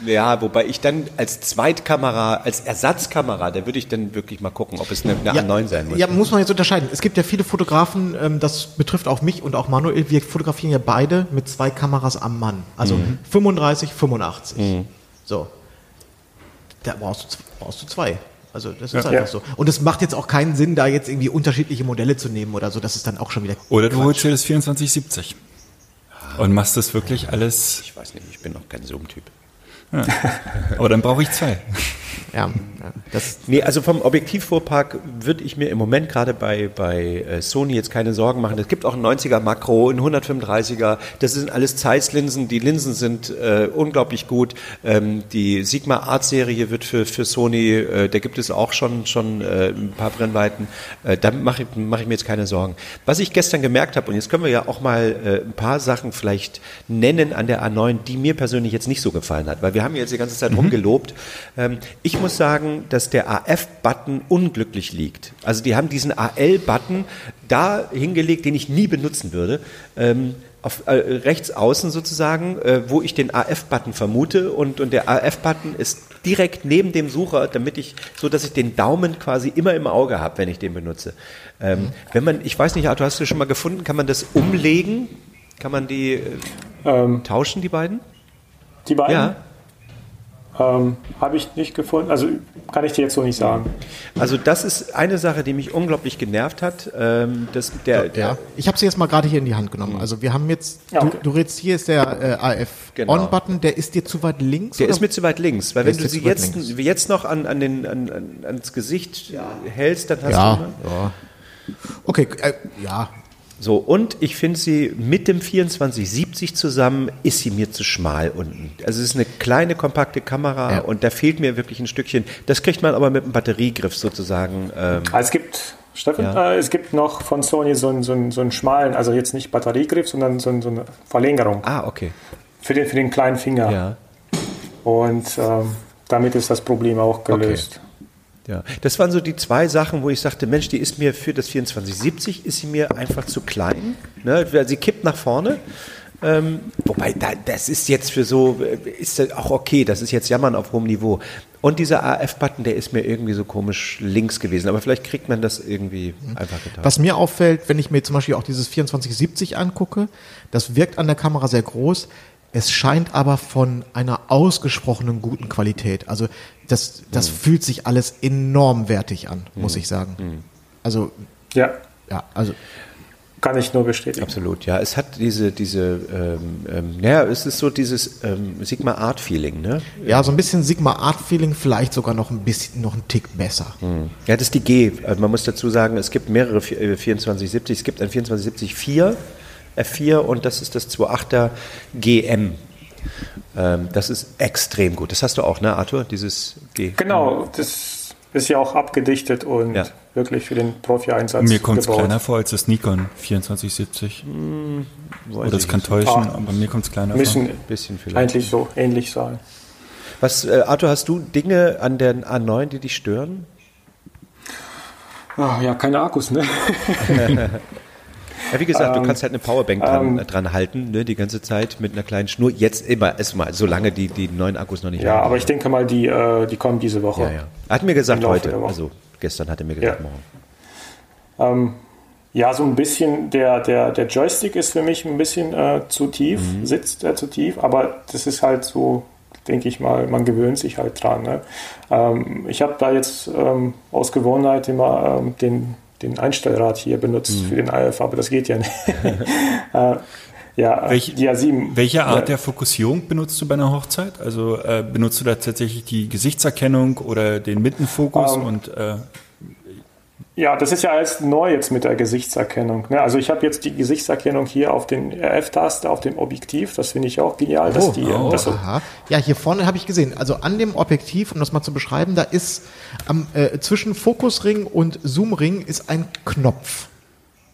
Ja, wobei ich dann als Zweitkamera, als Ersatzkamera, da würde ich dann wirklich mal gucken, ob es eine, eine A9 sein muss. Ja, muss man jetzt unterscheiden. Es gibt ja viele Fotografen, ähm, das betrifft auch mich und auch Manuel, wir fotografieren ja beide mit zwei Kameras am Mann. Also 35, 85. So. Da brauchst du, brauchst du zwei. Also das ist einfach so. Und es macht jetzt auch keinen Sinn, da jetzt irgendwie unterschiedliche Modelle zu nehmen oder so. Das ist dann auch schon wieder. Oder du holst dir das 2470 und machst das wirklich alles. Ich weiß nicht, ich bin noch kein Zoom-Typ. Ja. Aber dann brauche ich zwei. Ja, das Nee, also vom Objektivfuhrpark würde ich mir im Moment gerade bei, bei äh, Sony jetzt keine Sorgen machen. Es gibt auch einen 90er Makro, einen 135er. Das sind alles Zeiss-Linsen. Die Linsen sind äh, unglaublich gut. Ähm, die Sigma Art Serie wird für, für Sony, äh, da gibt es auch schon, schon äh, ein paar Brennweiten. Äh, da mache ich, mach ich mir jetzt keine Sorgen. Was ich gestern gemerkt habe, und jetzt können wir ja auch mal äh, ein paar Sachen vielleicht nennen an der A9, die mir persönlich jetzt nicht so gefallen hat, weil wir haben jetzt die ganze Zeit rumgelobt. Ähm, ich muss sagen, dass der AF-Button unglücklich liegt. Also die haben diesen AL-Button da hingelegt, den ich nie benutzen würde. Ähm, auf, äh, rechts außen sozusagen, äh, wo ich den AF-Button vermute und, und der AF-Button ist direkt neben dem Sucher, damit ich, so dass ich den Daumen quasi immer im Auge habe, wenn ich den benutze. Ähm, Wenn man, ich weiß nicht, Arthur, hast du schon mal gefunden, kann man das umlegen? Kann man die äh, Ähm, tauschen, die beiden? die beiden Ja. Ähm, habe ich nicht gefunden. Also kann ich dir jetzt so nicht sagen. Also das ist eine Sache, die mich unglaublich genervt hat. Ähm, das, der, der, Ja, ich habe sie jetzt mal gerade hier in die Hand genommen. Also wir haben jetzt, Ja, okay. du, du redest, hier ist der äh, AF Genau. On-Button, der ist dir zu weit links? Der oder? ist mir zu weit links, weil Der wenn du sie jetzt, links. jetzt noch an, an den, an, an, ans Gesicht hältst, dann hast ja, du... ne? ja. Okay, äh, ja. So, und ich finde sie mit dem 2470 zusammen, ist sie mir zu schmal unten. Also es ist eine kleine, kompakte Kamera Ja. und da fehlt mir wirklich ein Stückchen. Das kriegt man aber mit einem Batteriegriff sozusagen. Ähm, Ah, Es gibt, Steffen, Ja. äh, es gibt noch von Sony so einen, so, einen, so einen schmalen, also jetzt nicht Batteriegriff, sondern so, einen- so eine Verlängerung ah, okay. für den, für den kleinen Finger. Ja. Und ähm, damit ist das Problem auch gelöst. Ja, das waren so die zwei Sachen, wo ich sagte, Mensch, die ist mir für das 2470 ist sie mir einfach zu klein. Ne? Sie kippt nach vorne. Ähm, wobei, da, das ist jetzt für so, ist das auch okay, das ist jetzt Jammern auf hohem Niveau. Und dieser AF-Button, der ist mir irgendwie so komisch links gewesen. Aber vielleicht kriegt man das irgendwie einfach getan. Was mir auffällt, wenn ich mir zum Beispiel auch dieses 2470 angucke, das wirkt an der Kamera sehr groß. Es scheint aber von einer ausgesprochenen guten Qualität. Also das, das Hm. fühlt sich alles enorm wertig an, muss ich sagen. Also Ja, ja, also kann ich nur bestätigen. Absolut, ja. Es hat diese, diese, ähm, ähm, ja, es ist so dieses ähm, Sigma Art Feeling, ne? ja, so ein bisschen Sigma Art Feeling, vielleicht sogar noch ein bisschen, noch einen Tick besser. Ja, das ist die G. Also man muss dazu sagen, es gibt mehrere vi- äh, 2470. Es gibt ein 2470 4, F4 und das ist das 2.8er GM. Ähm, das ist extrem gut. Das hast du auch, ne, Arthur? Dieses G. Genau, das ist ja auch abgedichtet und Ja. wirklich für den Profi-Einsatz Mir kommt es kleiner vor als das Nikon 2470. Weiß Oder es ich kann täuschen, Ah. aber mir kommt es kleiner Müssen vor. Bisschen vielleicht. eigentlich so ähnlich sein. Was, äh, Arthur, hast du Dinge an der A9, die dich stören? Ah, ja, keine Akkus, ne? Ja, wie gesagt, du Ähm, kannst halt eine Powerbank dran, ähm, äh, dran halten, ne, die ganze Zeit mit einer kleinen Schnur. Jetzt immer, erstmal, solange die, die neuen Akkus noch nicht Ja, aber ich denke mal, die, äh, die kommen diese Woche. Ja, ja. Hat mir gesagt heute, also gestern hat er mir gesagt, Ja. morgen. Ähm, ja, so ein bisschen, der, der, der Joystick ist für mich ein bisschen äh, zu tief, Mhm. sitzt er zu tief, aber das ist halt so, denke ich mal, man gewöhnt sich halt dran. Ne? Ähm, ich habe da jetzt ähm, aus Gewohnheit immer ähm, den, den Einstellrad hier benutzt Mhm. für den IF, aber das geht ja nicht. äh, ja, Welche- die A7. Welche Art Ja. der Fokussierung benutzt du bei einer Hochzeit? Also äh, benutzt du da tatsächlich die Gesichtserkennung oder den Mittenfokus Ähm, und äh, Ja, das ist ja alles neu jetzt mit der Gesichtserkennung. Ne? Also ich habe jetzt die Gesichtserkennung hier auf den RF-Taste, auf dem Objektiv. Das finde ich auch genial, dass die oh, das so aha. Ja, hier vorne habe ich gesehen. Also an dem Objektiv, um das mal zu beschreiben, da ist am, äh, zwischen Fokusring und Zoomring ist ein Knopf.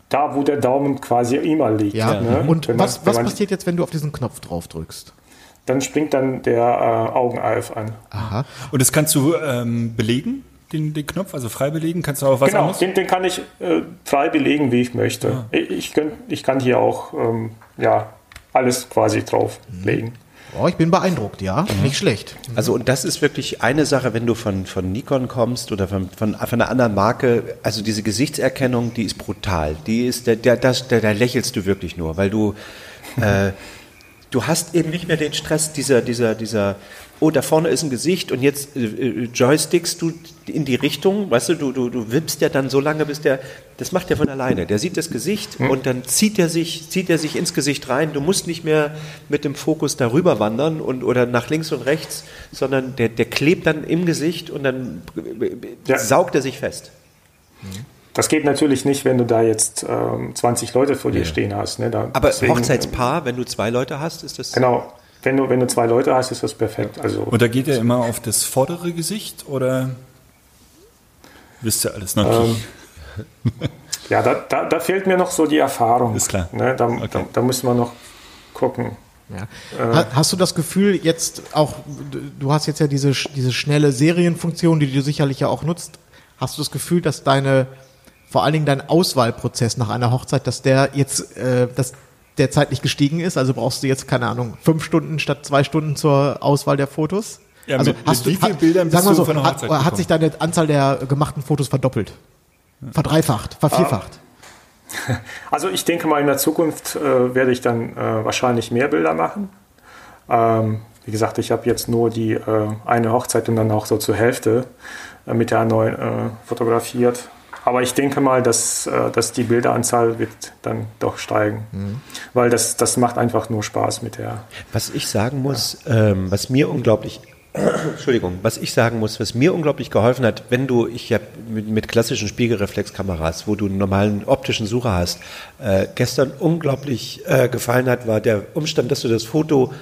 da, wo der Daumen quasi immer liegt. Ja. Ne? Und man- was, was passiert jetzt, wenn du auf diesen Knopf drauf drückst? Dann springt dann der äh, Augen-AF an. Aha. und das kannst du ähm, belegen, den, den Knopf, also frei belegen? Kannst du auch was genau, anderes? den, den kann ich äh, frei belegen, wie ich möchte. Ich, ich, könnt, ich kann hier auch ähm, ja, alles quasi drauflegen. Oh, ich bin beeindruckt, ja. Nicht schlecht. Also und das ist wirklich eine Sache, wenn du von, von Nikon kommst oder von, von, von einer anderen Marke, also diese Gesichtserkennung, die ist brutal. Die ist, der, der, das, der, da lächelst du wirklich nur, weil du, äh, du hast eben nicht mehr den Stress dieser, dieser, dieser, oh, da vorne ist ein Gesicht und jetzt äh, äh, joystickst du in die Richtung, weißt du, du, du, du wippst ja dann so lange, bis der, das macht er von alleine. Der sieht das Gesicht Hm. und dann zieht er sich, zieht er sich ins Gesicht rein. Du musst nicht mehr mit dem Fokus darüber wandern und, oder nach links und rechts, sondern der, der klebt dann im Gesicht und dann äh, Ja. saugt er sich fest. Das geht natürlich nicht, wenn du da jetzt ähm, 20 Leute vor dir stehen hast. Ne? Da, Aber deswegen, Hochzeitspaar, wenn du zwei Leute hast, ist das. Genau. Wenn du, wenn du zwei Leute hast, ist das perfekt. Also Und da geht er immer auf das vordere Gesicht oder wisst ihr alles noch Ähm, ja, da, da, da fehlt mir noch so die Erfahrung. Ist klar. Ne? Da, Okay. da, da müssen wir noch gucken. Ja. Ha- Hast du das Gefühl jetzt auch, du- hast jetzt ja diese, diese schnelle Serienfunktion, die du sicherlich ja auch nutzt. Hast du das Gefühl, dass deine, vor allen Dingen dein Auswahlprozess nach einer Hochzeit, dass der jetzt, äh, dass der zeitlich gestiegen ist? Also brauchst du jetzt, keine Ahnung, fünf Stunden statt zwei Stunden zur Auswahl der Fotos? Ja, also mit- mit wie vielen Bildern sag bist mal du so, von der hat, Hochzeit hat sich deine Anzahl der gemachten Fotos verdoppelt? Verdreifacht, vervierfacht? Also ich denke mal, in der Zukunft äh, werde ich dann äh, wahrscheinlich mehr Bilder machen. Ähm, wie gesagt, ich habe jetzt nur die äh, eine Hochzeit und dann auch so zur Hälfte äh, mit der neuen äh, fotografiert. Aber ich denke mal, dass, äh, dass die Bilderanzahl wird dann doch steigen. Weil das, das macht einfach nur Spaß mit der. Was ich sagen muss, ähm, was mir unglaublich, Entschuldigung, was ich sagen muss, was mir unglaublich geholfen hat, wenn du, ich habe mit, mit klassischen Spiegelreflexkameras, wo du einen normalen optischen Sucher hast, äh, gestern unglaublich äh, gefallen hat, war der Umstand, dass du das Foto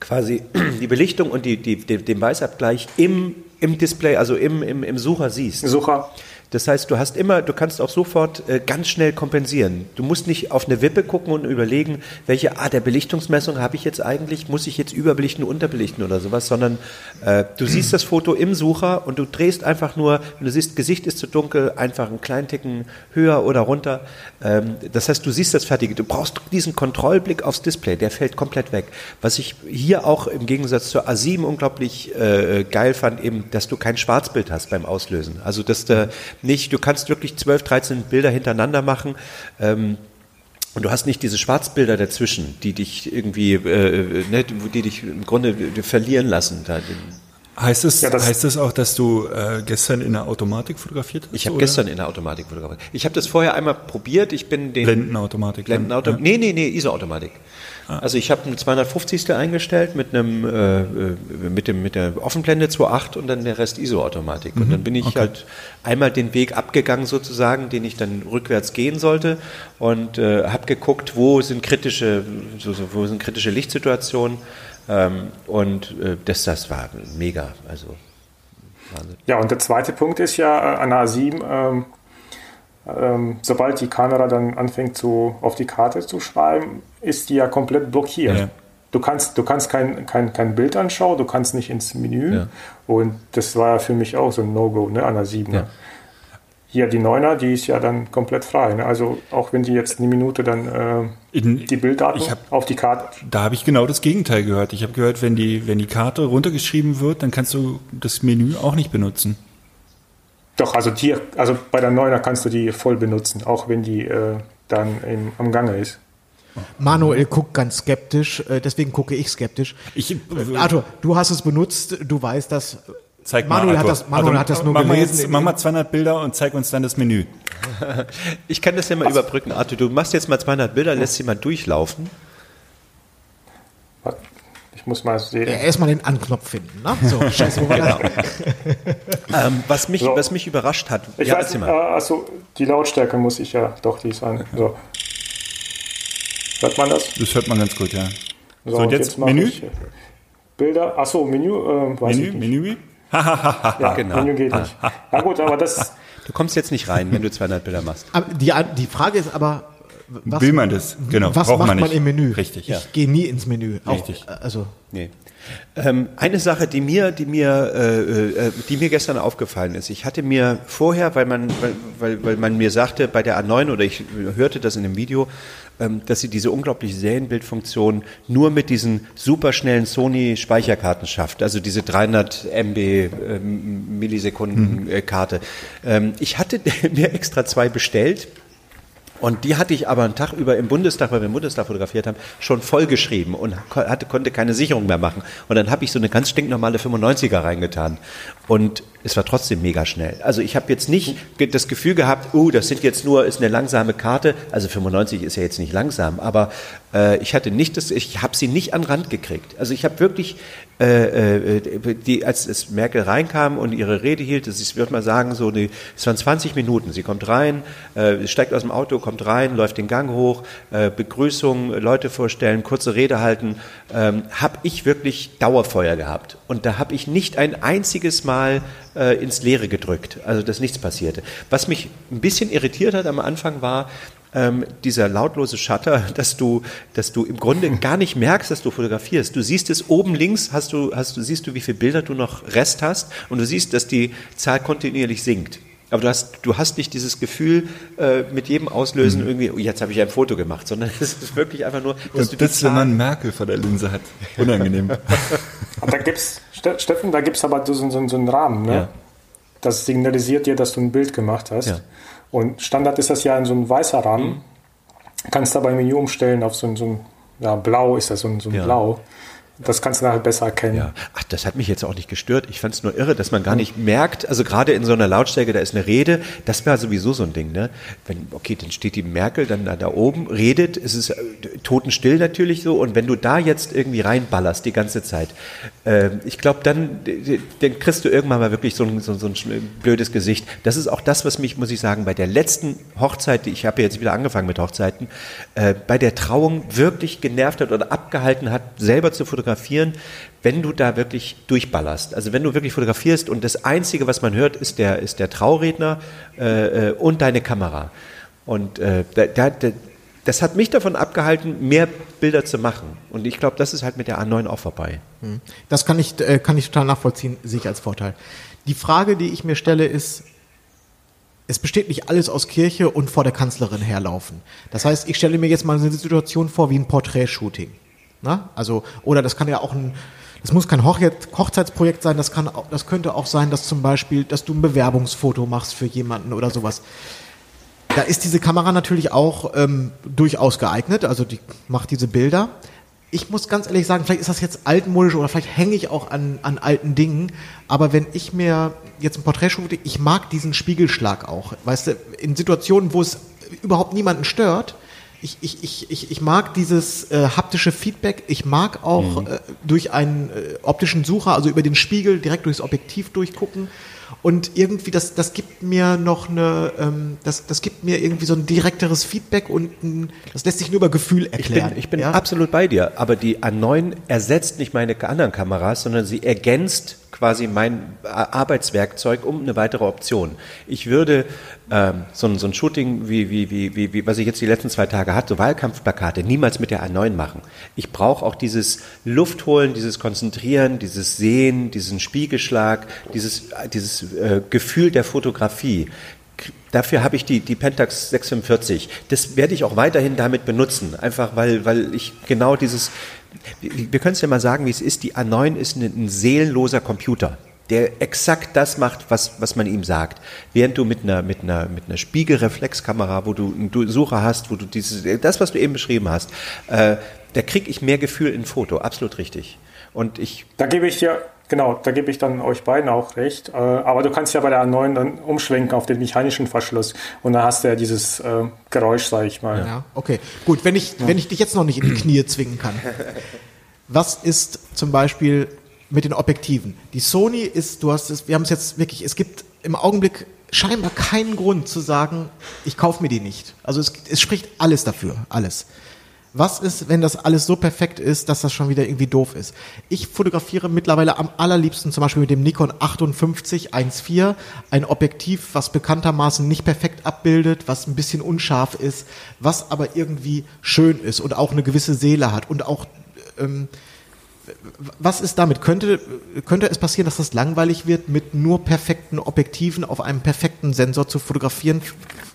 quasi die Belichtung und die, die, den Weißabgleich im, im Display, also im, im, im Sucher siehst. Sucher, Das heißt, du hast immer, du kannst auch sofort äh, ganz schnell kompensieren. Du musst nicht auf eine Wippe gucken und überlegen, welche Art der Belichtungsmessung habe ich jetzt eigentlich, muss ich jetzt überbelichten, unterbelichten oder sowas, sondern äh, du siehst das Foto im Sucher und du drehst einfach nur, wenn du siehst, Gesicht ist zu dunkel, einfach einen kleinen Ticken höher oder runter. Ähm, das heißt, du siehst das Fertige. Du brauchst diesen Kontrollblick aufs Display, der fällt komplett weg. Was ich hier auch im Gegensatz zur A7 unglaublich äh, geil fand, eben, dass du kein Schwarzbild hast beim Auslösen. Also, dass du nicht, du kannst wirklich 12, 13 Bilder hintereinander machen. Ähm, und du hast nicht diese Schwarzbilder dazwischen, die dich irgendwie, äh, ne, die dich im Grunde verlieren lassen. Da, Heißt es, Ja, das- heißt es auch, dass du äh, gestern in der Automatik fotografiert hast? ich habe gestern in der Automatik fotografiert. Ich habe das vorher einmal probiert. Ich bin den Blendenautomatik. dann, Blendenauto. ja. Nee, nee, nee, ISO-Automatik. Also ich habe einen 250. eingestellt mit einem äh, äh, mit dem mit der Offenblende 2.8 und dann der Rest ISO-Automatik. Und dann bin ich halt einmal den Weg abgegangen sozusagen, den ich dann rückwärts gehen sollte und äh, habe geguckt, wo sind kritische so, so, wo sind kritische Lichtsituationen ähm, und äh, das das war mega. Also Wahnsinn. Ja, und der zweite Punkt ist ja äh, an der A7, ähm, sobald die Kamera dann anfängt zu, auf die Karte zu schreiben, ist die ja komplett blockiert. Ja. Du kannst, du kannst kein, kein, kein Bild anschauen, du kannst nicht ins Menü. Ja. Und das war ja für mich auch so ein No-Go ne, an der 7. Ja. Hier die 9er, die ist ja dann komplett frei. Ne? Also auch wenn die jetzt eine Minute dann äh, In, die Bilddaten hab- auf die Karte da habe ich genau das Gegenteil gehört. Ich habe gehört, wenn die, wenn die Karte runtergeschrieben wird, dann kannst du das Menü auch nicht benutzen. Doch, also die, also bei der 9er kannst du die voll benutzen, auch wenn die äh, dann im, am Gange ist. Manuel guckt ganz skeptisch, äh, deswegen gucke ich skeptisch. Ich, Arthur, du hast es benutzt, du weißt das. zeig Manuel mal, hat das, Manuel Also, hat das nur mach mal, gelesen. jetzt, mach mal 200 Bilder und zeig uns dann das Menü. Ich kann das ja mal überbrücken, Arthur. Du machst jetzt mal 200 Bilder, lässt sie mal durchlaufen. Ich muss mal sehen. Ja, erstmal den Anknopf finden. Ne? So, scheiße, wo war das? Ähm, was, mich, So. was mich überrascht hat, Ich ja, weiß äh, also die Lautstärke muss ich ja, doch, die an. So. Hört man das? Das hört man ganz gut, ja. So, und jetzt mach Menü? ich, äh, Bilder, achso, Menü, äh, weiß Menü, ich nicht. Menü? Ja, genau. Menü geht nicht. Ja gut, aber das, Du kommst jetzt nicht rein, wenn du 200 Bilder machst. Aber die, die Frage ist aber, was, Will man das? Genau, was braucht macht man man, nicht. im Menü? Richtig, Ich ja. gehe nie ins Menü. Auch, Richtig. äh, Also, Nee. Ähm, eine Sache, die mir, die mir, äh, äh, die mir gestern aufgefallen ist. Ich hatte mir vorher, weil man, weil, weil, weil man mir sagte bei der A9 oder ich hörte das in dem Video, ähm, dass sie diese unglaubliche Serienbildfunktion nur mit diesen superschnellen Sony Speicherkarten schafft. Also diese 300 MB ähm, Millisekunden äh, Karte. Ähm, ich hatte mir extra zwei bestellt Und die hatte ich aber einen Tag über im Bundestag, weil wir im Bundestag fotografiert haben, schon vollgeschrieben und hatte, konnte keine Sicherung mehr machen. Und dann habe ich so eine ganz stinknormale 95er reingetan. Und es war trotzdem mega schnell. Also ich habe jetzt nicht das Gefühl gehabt, uh, das sind jetzt nur, ist eine langsame Karte. Also 95 ist ja jetzt nicht langsam, aber ich hatte nicht das, ich habe sie nicht an Rand gekriegt. Also ich habe wirklich, äh, äh, die, als Merkel reinkam und ihre Rede hielt, das ich würde mal sagen, so die, es waren 20 Minuten. Sie kommt rein, äh, steigt aus dem Auto, kommt rein, läuft den Gang hoch, äh, Begrüßung, Leute vorstellen, kurze Rede halten, ähm, habe ich wirklich Dauerfeuer gehabt. Und da habe ich nicht ein einziges Mal äh, ins Leere gedrückt, also dass nichts passierte. Was mich ein bisschen irritiert hat am Anfang war, ähm, dieser lautlose Shutter, dass du, dass du im Grunde gar nicht merkst, dass du fotografierst. Du siehst es oben links, hast du, hast du, siehst du, wie viele Bilder du noch Rest hast und du siehst, dass die Zahl kontinuierlich sinkt. Aber du hast, du hast nicht dieses Gefühl äh, mit jedem Auslösen mhm. irgendwie, oh, jetzt habe ich ein Foto gemacht, sondern es ist wirklich einfach nur, dass und du das, wenn man Merkel vor der Linse hat. Unangenehm. da gibt's, Steffen, da gibt es aber so, so, so einen Rahmen, ne? Ja. Das signalisiert dir, dass du ein Bild gemacht hast. Ja. Und Standard ist das ja in so ein weißer Rahmen. Mhm. Kannst aber im Menü umstellen auf so ein, so ein ja, Blau ist das, so ein, so ein ja. Blau. Das kannst du nachher besser erkennen. Ja. Ach, das hat mich jetzt auch nicht gestört. Ich fand es nur irre, dass man gar nicht merkt, also gerade in so einer Lautstärke, da ist eine Rede, das wäre sowieso so ein Ding, ne? Wenn, okay, dann steht die Merkel dann da, da oben, redet, es ist äh, totenstill natürlich so, und wenn du da jetzt irgendwie reinballerst die ganze Zeit, äh, ich glaube, dann, dann kriegst du irgendwann mal wirklich so ein, so, so ein blödes Gesicht. Das ist auch das, was mich, muss ich sagen, bei der letzten Hochzeit, ich habe jetzt wieder angefangen mit Hochzeiten, äh, bei der Trauung wirklich genervt hat oder abgehalten hat, selber zu fotografieren fotografieren, wenn du da wirklich durchballerst. Also wenn du wirklich fotografierst und das Einzige, was man hört, ist der, ist der Trauredner äh, äh und deine Kamera. Und äh, da, da, das hat mich davon abgehalten, mehr Bilder zu machen. Und ich glaube, das ist halt mit der A9 auch vorbei. Hm. Das kann ich, äh, kann ich total nachvollziehen, sehe ich als Vorteil. Die Frage, die ich mir stelle, ist, es besteht nicht alles aus Kirche und vor der Kanzlerin herlaufen. Das heißt, ich stelle mir jetzt mal eine Situation vor wie ein Porträtshooting. Na? Also, oder das kann ja auch ein, das muss kein Hochzeitsprojekt sein, das kann, das könnte auch sein, dass zum Beispiel, dass du ein Bewerbungsfoto machst für jemanden oder sowas. Da ist diese Kamera natürlich auch ähm, durchaus geeignet, also die macht diese Bilder. Ich muss ganz ehrlich sagen, vielleicht ist das jetzt altmodisch oder vielleicht hänge ich auch an, an alten Dingen, aber wenn ich mir jetzt ein Porträt shoote, ich mag diesen Spiegelschlag auch. Weißt du, in Situationen, wo es überhaupt niemanden stört, ich, ich, ich, ich, ich mag dieses äh, haptische Feedback. Ich mag auch mhm. äh, durch einen äh, optischen Sucher, also über den Spiegel, direkt durchs Objektiv durchgucken. Und irgendwie, das, das gibt mir noch eine, ähm, das, das gibt mir irgendwie so ein direkteres Feedback und ein, das lässt sich nur über Gefühl erklären. Ich bin, ich bin ja? absolut bei dir, aber die A9 ersetzt nicht meine anderen Kameras, sondern sie ergänzt quasi mein Arbeitswerkzeug um eine weitere Option. Ich würde ähm, so, ein, so ein Shooting, wie, wie, wie, wie, was ich jetzt die letzten zwei Tage hatte, so Wahlkampfplakate, niemals mit der A9 machen. Ich brauche auch dieses Luftholen, dieses Konzentrieren, dieses Sehen, diesen Spiegelschlag, dieses, dieses äh, Gefühl der Fotografie. Dafür habe ich die, die Pentax 645. Das werde ich auch weiterhin damit benutzen. Einfach weil, weil ich genau dieses, wir können es ja mal sagen, wie es ist. Die A9 ist ein, ein seelenloser Computer der exakt das macht, was, was man ihm sagt. Während du mit einer, mit einer, mit einer Spiegelreflexkamera, wo du einen Sucher hast, wo du dieses, das, was du eben beschrieben hast, äh, da kriege ich mehr Gefühl in Foto. Absolut richtig. Und ich. Da gebe ich dir, genau, da gebe ich dann euch beiden auch recht. Äh, aber du kannst ja bei der A9 dann umschwenken auf den mechanischen Verschluss und dann hast du ja dieses äh, Geräusch, sage ich mal. Ja, okay. Gut, wenn ich, ja. wenn ich dich jetzt noch nicht in die Knie zwingen kann. Was ist zum Beispiel mit den Objektiven. Die Sony ist, du hast es, wir haben es jetzt wirklich, es gibt im Augenblick scheinbar keinen Grund zu sagen, ich kaufe mir die nicht. Also es, es spricht alles dafür, alles. Was ist, wenn das alles so perfekt ist, dass das schon wieder irgendwie doof ist? Ich fotografiere mittlerweile am allerliebsten zum Beispiel mit dem Nikon 58 1.4 ein Objektiv, was bekanntermaßen nicht perfekt abbildet, was ein bisschen unscharf ist, was aber irgendwie schön ist und auch eine gewisse Seele hat und auch ähm, was ist damit? Könnte, könnte es passieren, dass das langweilig wird, mit nur perfekten Objektiven auf einem perfekten Sensor zu fotografieren?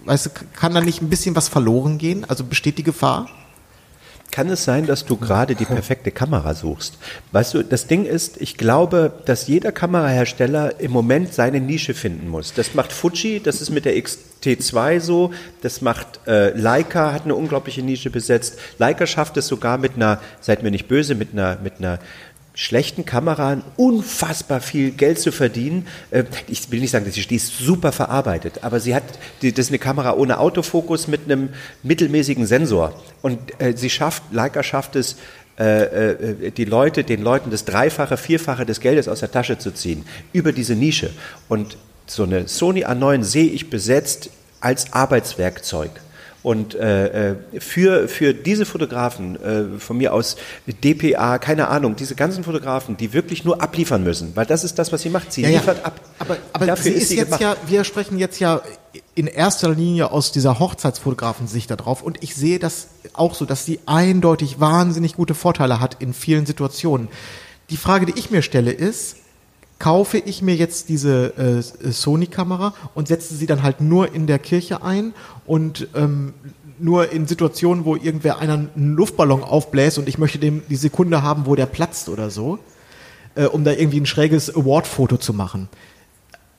Weißt du, kann da nicht ein bisschen was verloren gehen? Also besteht die Gefahr? Kann es sein, dass du gerade die perfekte Kamera suchst? Weißt du, das Ding ist, ich glaube, dass jeder Kamerahersteller im Moment seine Nische finden muss. Das macht Fuji, das ist mit der XT2 so, das macht äh, Leica, hat eine unglaubliche Nische besetzt. Leica schafft es sogar mit einer, seid mir nicht böse, mit einer, mit einer schlechten Kamera unfassbar viel Geld zu verdienen. Äh, ich will nicht sagen, dass sie die ist super verarbeitet, aber sie hat, das ist eine Kamera ohne Autofokus mit einem mittelmäßigen Sensor. Und äh, sie schafft, Leica schafft es, äh, die Leute, den Leuten das Dreifache, Vierfache des Geldes aus der Tasche zu ziehen, über diese Nische. Und so eine Sony A9 sehe ich besetzt als Arbeitswerkzeug. Und äh, äh, für, für diese Fotografen, äh, von mir aus DPA, keine Ahnung, diese ganzen Fotografen, die wirklich nur abliefern müssen, weil das ist das, was sie macht. Sie Ja, ja. liefert ab. Aber, aber Dafür sie ist ist, sie jetzt gemacht. ja, wir sprechen jetzt ja in erster Linie aus dieser Hochzeitsfotografen-Sicht da drauf und ich sehe das auch so, dass sie eindeutig wahnsinnig gute Vorteile hat in vielen Situationen. Die Frage, die ich mir stelle, ist, kaufe ich mir jetzt diese äh, Sony-Kamera und setze sie dann halt nur in der Kirche ein und ähm, nur in Situationen, wo irgendwer einen Luftballon aufbläst und ich möchte dem die Sekunde haben, wo der platzt oder so, äh, um da irgendwie ein schräges Award-Foto zu machen.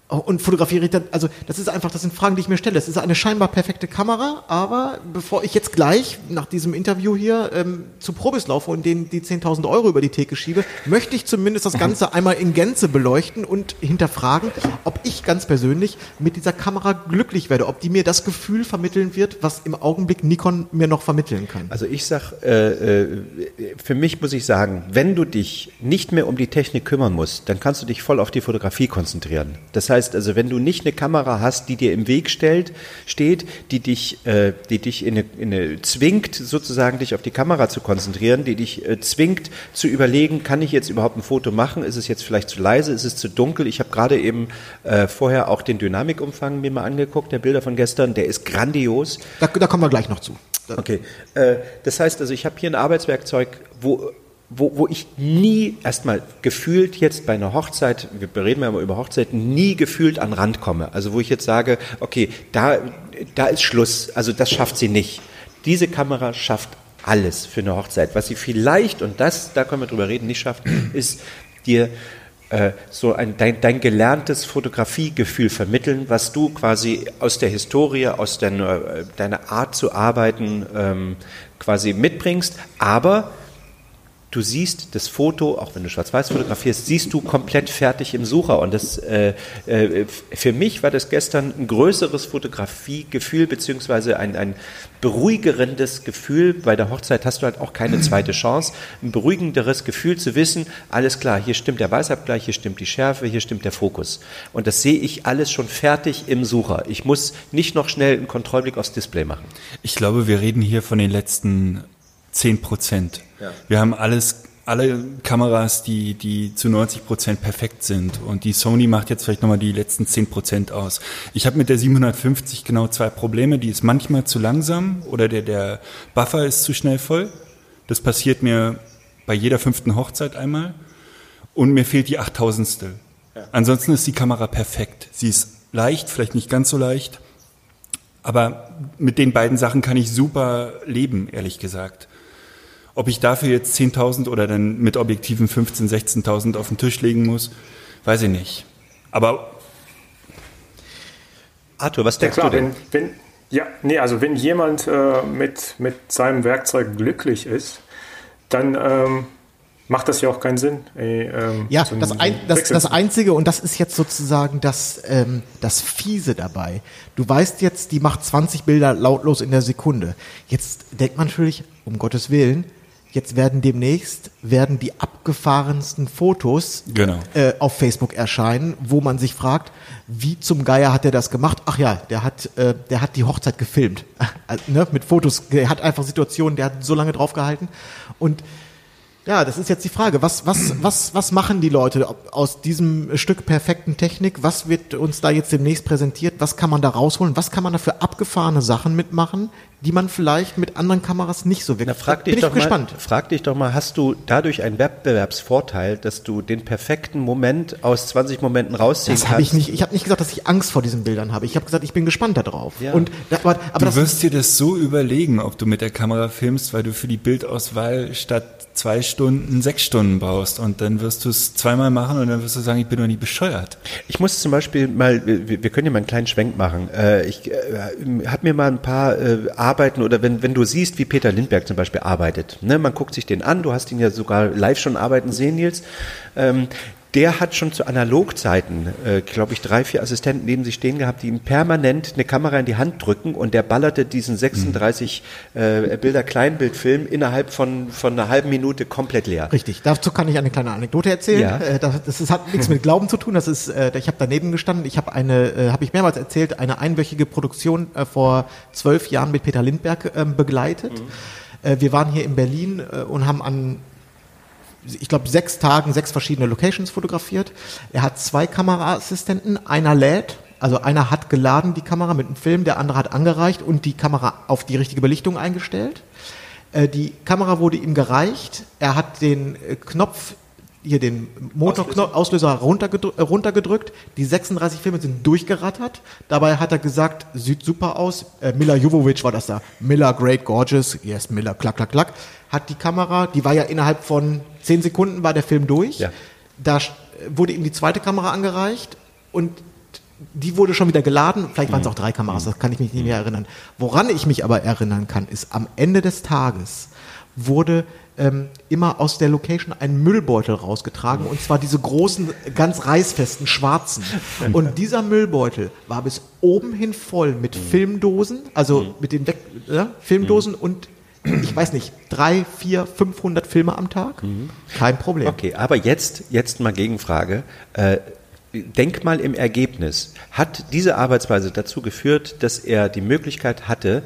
Und fotografiere ich dann, also das ist einfach, das sind Fragen, die ich mir stelle. Es ist eine scheinbar perfekte Kamera, aber bevor ich jetzt gleich nach diesem Interview hier ähm, zu Probes laufe und denen die 10.000 Euro über die Theke schiebe, möchte ich zumindest das Ganze einmal in Gänze beleuchten und hinterfragen, ob ich ganz persönlich mit dieser Kamera glücklich werde, ob die mir das Gefühl vermitteln wird, was im Augenblick Nikon mir noch vermitteln kann. Also ich sag, äh, äh, für mich muss ich sagen, wenn du dich nicht mehr um die Technik kümmern musst, dann kannst du dich voll auf die Fotografie konzentrieren. Das heißt also, wenn du nicht eine Kamera hast, die dir im Weg stellt, steht, die dich, äh, die dich in eine, in eine zwingt, sozusagen dich auf die Kamera zu konzentrieren, die dich äh, zwingt zu überlegen, kann ich jetzt überhaupt ein Foto machen? Ist es jetzt vielleicht zu leise? Ist es zu dunkel? Ich habe gerade eben äh, vorher auch den Dynamikumfang mir mal angeguckt, der Bilder von gestern, der ist grandios. Da, da kommen wir gleich noch zu. Okay, äh, das heißt also, ich habe hier ein Arbeitswerkzeug, wo, wo, wo ich nie erstmal gefühlt jetzt bei einer Hochzeit, wir reden ja immer über Hochzeiten, nie gefühlt an Rand komme. Also wo ich jetzt sage, okay, da, da ist Schluss, also das schafft sie nicht. Diese Kamera schafft alles für eine Hochzeit. Was sie vielleicht, und das, da können wir drüber reden, nicht schafft, ist dir äh, so ein, dein, dein gelerntes Fotografiegefühl vermitteln, was du quasi aus der Historie, aus deiner, äh, deiner Art zu arbeiten ähm, quasi mitbringst, aber du siehst das Foto, auch wenn du schwarz-weiß fotografierst, siehst du komplett fertig im Sucher. Und das äh, äh, für mich war das gestern ein größeres Fotografiegefühl, beziehungsweise ein, ein beruhigerendes Gefühl. Bei der Hochzeit hast du halt auch keine zweite Chance. Ein beruhigenderes Gefühl zu wissen, alles klar, hier stimmt der Weißabgleich, hier stimmt die Schärfe, hier stimmt der Fokus. Und das sehe ich alles schon fertig im Sucher. Ich muss nicht noch schnell einen Kontrollblick aufs Display machen. Ich glaube, wir reden hier von den letzten 10 Prozent. Ja. Wir haben alles, alle Kameras, die, die zu 90 Prozent perfekt sind. Und die Sony macht jetzt vielleicht nochmal die letzten 10 Prozent aus. Ich habe mit der 750 genau zwei Probleme. Die ist manchmal zu langsam oder der, der Buffer ist zu schnell voll. Das passiert mir bei jeder fünften Hochzeit einmal. Und mir fehlt die 8000. Ansonsten ist die Kamera perfekt. Sie ist leicht, vielleicht nicht ganz so leicht. Aber mit den beiden Sachen kann ich super leben, ehrlich gesagt. Ob ich dafür jetzt 10.000 oder dann mit Objektiven 15.000, 16.000 auf den Tisch legen muss, weiß ich nicht. Aber Arthur, was Ja denkst klar, du denn? wenn, wenn, ja, nee, also wenn jemand äh, mit, mit seinem Werkzeug glücklich ist, dann ähm, macht das ja auch keinen Sinn. Äh, ähm, Ja, so das, ein, das, das Einzige, und das ist jetzt sozusagen das, ähm, das Fiese dabei. Du weißt jetzt, die macht 20 Bilder lautlos in der Sekunde. Jetzt denkt man natürlich, um Gottes Willen, jetzt werden demnächst werden die abgefahrensten Fotos Genau. äh, auf Facebook erscheinen, wo man sich fragt, wie zum Geier hat er das gemacht? Ach ja, der hat, äh, der hat die Hochzeit gefilmt, also, ne, mit Fotos. Der hat einfach Situationen, der hat so lange draufgehalten und ja, das ist jetzt die Frage. Was, was, was, was machen die Leute aus diesem Stück perfekten Technik? Was wird uns da jetzt demnächst präsentiert? Was kann man da rausholen? Was kann man da für abgefahrene Sachen mitmachen, die man vielleicht mit anderen Kameras nicht so wirklich. Na, frag dich Bin doch ich gespannt. Mal, frag dich doch mal, hast du dadurch einen Wettbewerbsvorteil, dass du den perfekten Moment aus 20 Momenten rausziehen Das kannst? habe ich nicht. Ich habe nicht gesagt, dass ich Angst vor diesen Bildern habe. Ich habe gesagt, ich bin gespannt darauf. Ja. Und aber, aber Du das, wirst dir das so überlegen, ob du mit der Kamera filmst, weil du für die Bildauswahl statt zwei Stunden sechs Stunden brauchst. Und dann wirst du es zweimal machen und dann wirst du sagen, ich bin doch nicht bescheuert. Ich muss zum Beispiel mal, wir, wir können ja mal einen kleinen Schwenk machen. Äh, Ich äh, habe mir mal ein paar äh, Arbeiten oder wenn, wenn du siehst, wie Peter Lindberg zum Beispiel arbeitet, ne, man guckt sich den an, du hast ihn ja sogar live schon arbeiten sehen, Nils. Ähm, der hat schon zu Analogzeiten, äh, glaube ich, drei, vier Assistenten neben sich stehen gehabt, die ihm permanent eine Kamera in die Hand drücken und der ballerte diesen 36 äh, Bilder Kleinbildfilm innerhalb von, von einer halben Minute komplett leer. Richtig, dazu kann ich eine kleine Anekdote erzählen. Ja. Äh, Das, das, ist- hat nichts mit Glauben zu tun. Das ist, äh, ich habe daneben gestanden. Ich habe eine, äh, habe ich mehrmals erzählt, eine einwöchige Produktion äh, vor zwölf Jahren mit Peter Lindberg ähm, begleitet. Äh, Wir waren hier in Berlin äh, und haben an ich glaube, sechs Tagen sechs verschiedene Locations fotografiert. Er hat zwei Kameraassistenten, einer lädt, also einer hat geladen die Kamera mit einem Film, der andere hat angereicht und die Kamera auf die richtige Belichtung eingestellt. Äh, Die Kamera wurde ihm gereicht. Er hat den äh, Knopf, hier den Motorknopf, Auslöser runtergedrückt, äh, runtergedrückt. Die 36 Filme sind durchgerattert. Dabei hat er gesagt, sieht super aus. Äh, Mila Jovovich war das da. Miller, great, gorgeous. Yes, Miller, klack, klack, klack. Hat die Kamera, die war ja innerhalb von 10 Sekunden war der Film durch. Ja. Da wurde ihm die zweite Kamera angereicht und die wurde schon wieder geladen. Vielleicht waren es auch drei Kameras, das kann ich mich nicht mehr erinnern. Woran ich mich aber erinnern kann, ist am Ende des Tages wurde ähm, immer aus der Location ein Müllbeutel rausgetragen und zwar diese großen, ganz reißfesten, schwarzen. Und dieser Müllbeutel war bis oben hin voll mit Filmdosen, also mit den Weg ja, Filmdosen und ich weiß nicht, drei, vier, 500 Filme am Tag? Kein Problem. Okay, aber jetzt, jetzt mal Gegenfrage. Äh, denk mal im Ergebnis. Hat diese Arbeitsweise dazu geführt, dass er die Möglichkeit hatte,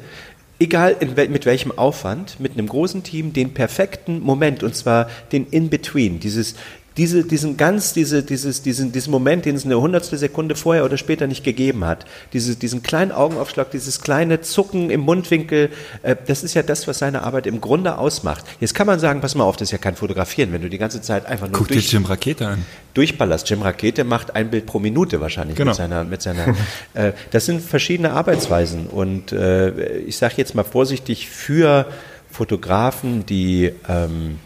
egal in mit welchem Aufwand, mit einem großen Team den perfekten Moment, und zwar den In-Between, dieses diese, diesen ganz, diese, dieses, diesen, diesen Moment, den es eine hundertstel Sekunde vorher oder später nicht gegeben hat, diese, diesen kleinen Augenaufschlag, dieses kleine Zucken im Mundwinkel, äh, das ist ja das, was seine Arbeit im Grunde ausmacht. Jetzt kann man sagen, pass mal auf, das ist ja kein Fotografieren, wenn du die ganze Zeit einfach nur Guck dir durch, Jim Rakete an. durchballerst. Jim Rakete macht ein Bild pro Minute wahrscheinlich Genau. mit seiner, mit seiner. äh, das sind verschiedene Arbeitsweisen und äh, ich sage jetzt mal vorsichtig für Fotografen, die ähm,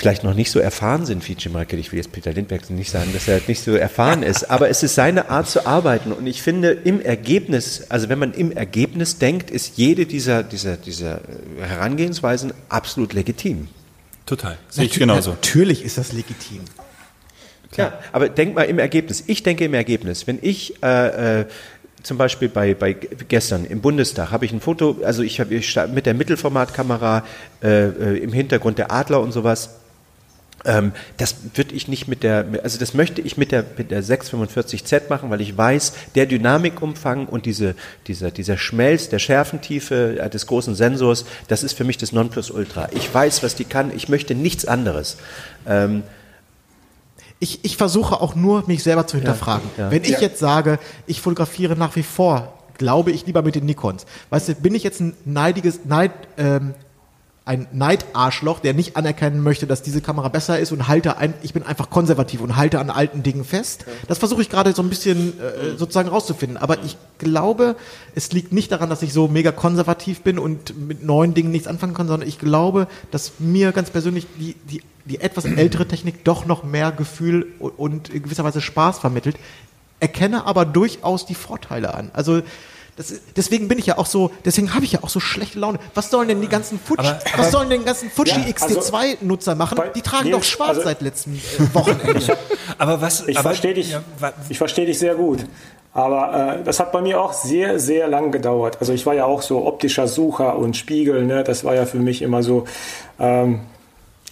vielleicht noch nicht so erfahren sind wie Jim Rakete. Ich will jetzt Peter Lindbergh nicht sagen, dass er nicht so erfahren ist, aber es ist seine Art zu arbeiten und ich finde im Ergebnis, also wenn man im Ergebnis denkt, ist jede dieser, dieser, dieser Herangehensweisen absolut legitim. Total. Sehe ich genauso. Natürlich ist das legitim. Ja, aber denk mal im Ergebnis. Ich denke im Ergebnis. Wenn ich äh, äh, zum Beispiel bei, bei gestern im Bundestag habe ich ein Foto, also ich habe mit der Mittelformatkamera äh, äh, im Hintergrund der Adler und sowas. Ähm, das würde ich nicht mit der, also das möchte ich mit der, mit der 645Z machen, weil ich weiß, der Dynamikumfang und diese, dieser, dieser Schmelz, der Schärfentiefe äh, des großen Sensors, das ist für mich das Nonplusultra. Ich weiß, was die kann, ich möchte nichts anderes. Ähm, Ich, ich versuche auch nur, mich selber zu hinterfragen. ja. Wenn ich Ja. jetzt sage, ich fotografiere nach wie vor, glaube ich lieber mit den Nikons. Weißt du, bin ich jetzt ein neidiges, Neid, ähm, ein Neidarschloch, der nicht anerkennen möchte, dass diese Kamera besser ist und halte ein, ich bin einfach konservativ und halte an alten Dingen fest. Das versuche ich gerade so ein bisschen äh, sozusagen rauszufinden. Aber ich glaube, es liegt nicht daran, dass ich so mega konservativ bin und mit neuen Dingen nichts anfangen kann, sondern ich glaube, dass mir ganz persönlich die, die, die etwas ältere Technik doch noch mehr Gefühl und- und in gewisser Weise Spaß vermittelt, erkenne aber durchaus die Vorteile an. Also das, ist- deswegen bin ich ja auch so, deswegen habe ich ja auch so schlechte Laune. Was sollen denn die ganzen Fuji, Aber- aber- was sollen denn die ganzen Fuji Ja, also- XT2-Nutzer machen? bei- Die tragen doch schwarz also- seit letztem äh, Wochenende. Aber was? Ich verstehe dich, Ja, ich verstehe dich sehr gut. Aber äh, das hat bei mir auch sehr, sehr lang gedauert. Also ich war ja auch so optischer Sucher und Spiegel, ne? Das war ja für mich immer so, ähm,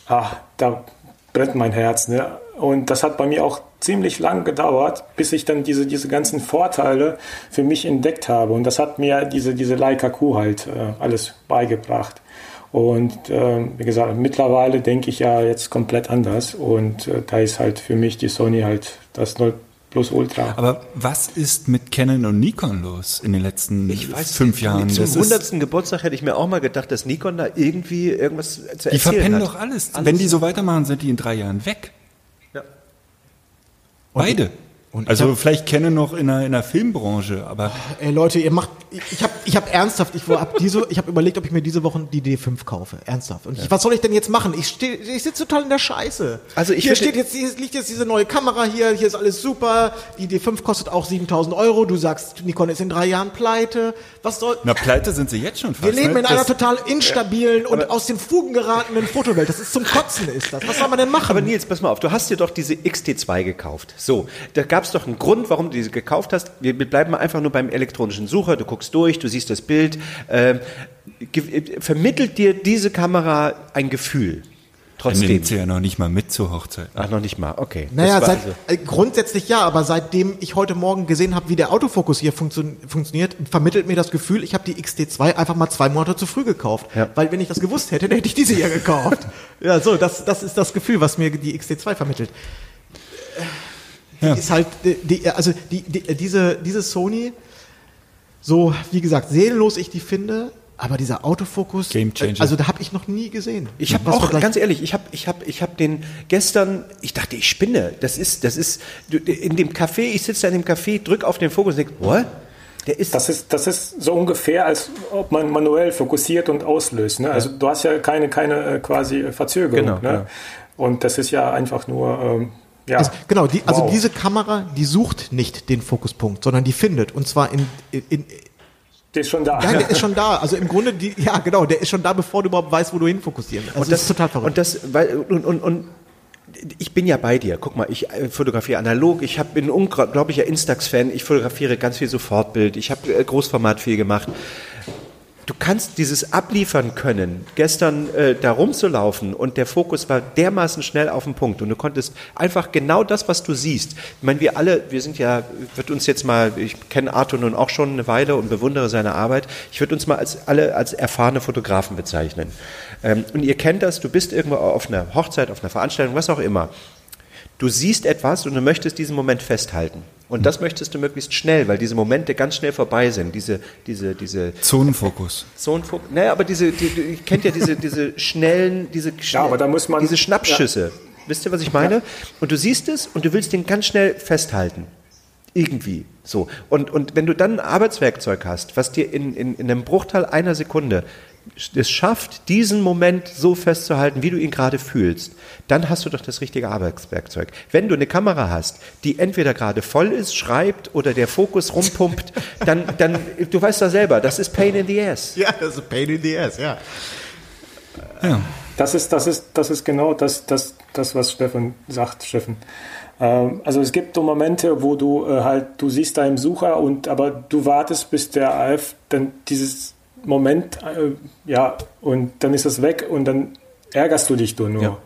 ach, da brennt mein Herz, ne? Und das hat bei mir auch ziemlich lang gedauert, bis ich dann diese, diese ganzen Vorteile für mich entdeckt habe. Und das hat mir diese, diese Leica Q halt äh, alles beigebracht. Und ähm, wie gesagt, mittlerweile denke ich ja jetzt komplett anders. Und äh, da ist halt für mich die Sony halt das Plus Ultra. Aber was ist mit Canon und Nikon los in den letzten Ich weiß fünf nicht, Jahren? Zum Das ist- 100. Geburtstag hätte ich mir auch mal gedacht, dass Nikon da irgendwie irgendwas zu erzählen Die verpennen hat. doch alles. Wenn die so weitermachen, sind die in drei Jahren weg. Beide. und also vielleicht Canon noch in der, in der Filmbranche, aber Ey Leute, ihr macht, ich habe ich hab ernsthaft, ich war ab diese, ich habe überlegt, ob ich mir diese Woche die D5 kaufe, ernsthaft. Und ich, was soll ich denn jetzt machen? Ich steh, ich sitze total in der Scheiße. Also ich hier steht jetzt, hier liegt jetzt diese neue Kamera hier, hier ist alles super. Die D5 kostet auch 7000 Euro. Du sagst, Nikon ist in drei Jahren pleite. Was soll? na pleite sind sie jetzt schon fast. Wir leben ne? in einer Das- total instabilen und aus den Fugen geratenen Fotowelt. Das ist zum Kotzen, ist das. Was soll man denn machen? Aber Nils, pass mal auf, du hast dir doch diese XT2 gekauft. So, da gab es doch einen Grund, warum du diese gekauft hast. Wir, bleiben einfach nur beim elektronischen Sucher. Du guckst durch, du siehst das Bild. Ge- vermittelt dir diese Kamera ein Gefühl? Trotzdem. nimmt sie ja noch nicht mal mit zur Hochzeit. Ach, noch nicht mal, okay. Naja, seit, also- äh, grundsätzlich ja, aber seitdem ich heute Morgen gesehen habe, wie der Autofokus hier funktio funktioniert, vermittelt mir das Gefühl, ich habe die XT2 einfach mal zwei Monate zu früh gekauft. Ja. Weil wenn ich das gewusst hätte, dann hätte ich diese hier gekauft. ja, so, das, das ist das Gefühl, was mir die XT2 vermittelt. Die Ja. ist halt, äh, die, also die, die, äh, diese, diese Sony, so wie gesagt, seelenlos ich die finde, aber dieser Autofokus, Game Changer. äh, also da habe ich noch nie gesehen. Ich habe auch, ganz ehrlich, ich habe ich hab, ich hab den gestern, ich dachte, ich spinne. Das ist, das ist, in dem Café, ich sitze da in dem Café, drück auf den Fokus und denke, what? Der ist, Das ist, das ist so ungefähr, als ob man manuell fokussiert und auslöst. Ne? Also du hast ja keine, keine äh, quasi Verzögerung. Genau, ne? genau. Und das ist ja einfach nur, ähm, ja. Also, genau, die, also Wow. diese Kamera, die sucht nicht den Fokuspunkt, sondern die findet. Und zwar in, in, in Der ist schon da. ja, der ist schon da. Also im Grunde, die, ja genau, der ist schon da, bevor du überhaupt weißt, wo du hinfokussieren willst. Also und das ist total verrückt. Und das, weil, und, und, und ich bin ja bei dir. Guck mal, ich äh, fotografiere analog. Ich hab, bin ein unglaublicher Instax-Fan. Ich fotografiere ganz viel Sofortbild. Ich habe äh, Großformat viel gemacht. Du kannst dieses abliefern können, gestern äh, da rumzulaufen und der Fokus war dermaßen schnell auf den Punkt und du konntest einfach genau das, was du siehst. Ich meine, wir alle, wir sind ja, wird uns jetzt mal, ich kenne Arthur nun auch schon eine Weile und bewundere seine Arbeit. Ich würde uns mal als alle als erfahrene Fotografen bezeichnen. Ähm, und ihr kennt das, du bist irgendwo auf einer Hochzeit, auf einer Veranstaltung, was auch immer. Du siehst etwas und du möchtest diesen Moment festhalten. Und das möchtest du möglichst schnell, weil diese Momente ganz schnell vorbei sind. Diese, diese, diese Zonenfokus. Zonenfokus. Naja, aber diese, die, die, ihr kennt ja diese, diese schnellen, diese, schnell, aber da muss man- diese Schnappschüsse. Wisst ihr, was ich meine? Und du siehst es und du willst den ganz schnell festhalten. Irgendwie. So. Und, und wenn du dann ein Arbeitswerkzeug hast, was dir in, in, in einem Bruchteil einer Sekunde es schafft, diesen Moment so festzuhalten, wie du ihn gerade fühlst, dann hast du doch das richtige Arbeitswerkzeug. Wenn du eine Kamera hast, die entweder gerade voll ist, schreibt oder der Fokus rumpumpt, dann, dann, du weißt doch selber, das ist Pain in the Ass. ja, das ist a pain in the ass, ja. Ja. Das ist, das ist, das ist genau das, das, das was Steffen sagt, Steffen. Ähm, also es gibt so Momente, wo du äh, halt, du siehst da im Sucher und aber du wartest, bis der AF dann dieses Moment, äh, ja, und dann ist es weg und dann ärgerst du dich nur. nur. Ja.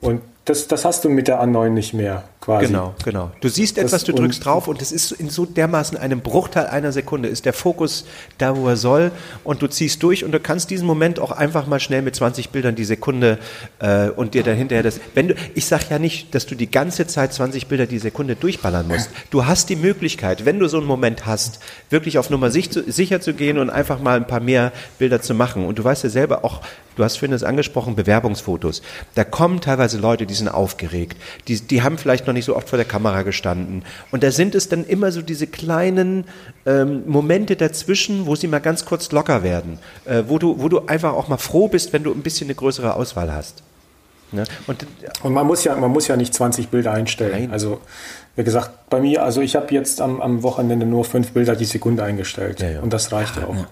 Und das, das hast du mit der A9 nicht mehr, quasi. Genau, genau. Du siehst etwas, du und- drückst drauf und es ist in so dermaßen einem Bruchteil einer Sekunde ist der Fokus da, wo er soll und du ziehst durch und du kannst diesen Moment auch einfach mal schnell mit 20 Bildern die Sekunde äh, und dir dann hinterher das, wenn du, ich sag ja nicht, dass du die ganze Zeit 20 Bilder die Sekunde durchballern musst. Du hast die Möglichkeit, wenn du so einen Moment hast, wirklich auf Nummer sich zu, sicher zu gehen und einfach mal ein paar mehr Bilder zu machen. Und du weißt ja selber auch, du hast vorhin das angesprochen, Bewerbungsfotos. Da kommen teilweise Leute, die sind aufgeregt. Die, die haben vielleicht noch nicht so oft vor der Kamera gestanden. Und da sind es dann immer so diese kleinen ähm, Momente dazwischen, wo sie mal ganz kurz locker werden. Äh, wo, du, wo du einfach auch mal froh bist, wenn du ein bisschen eine größere Auswahl hast. Ne? Und Und man muss ja, man muss ja nicht 20 Bilder einstellen. Nein. Also, wie gesagt, bei mir, also ich habe jetzt am, am Wochenende nur fünf Bilder die Sekunde eingestellt. Ja, ja. Und das reicht auch.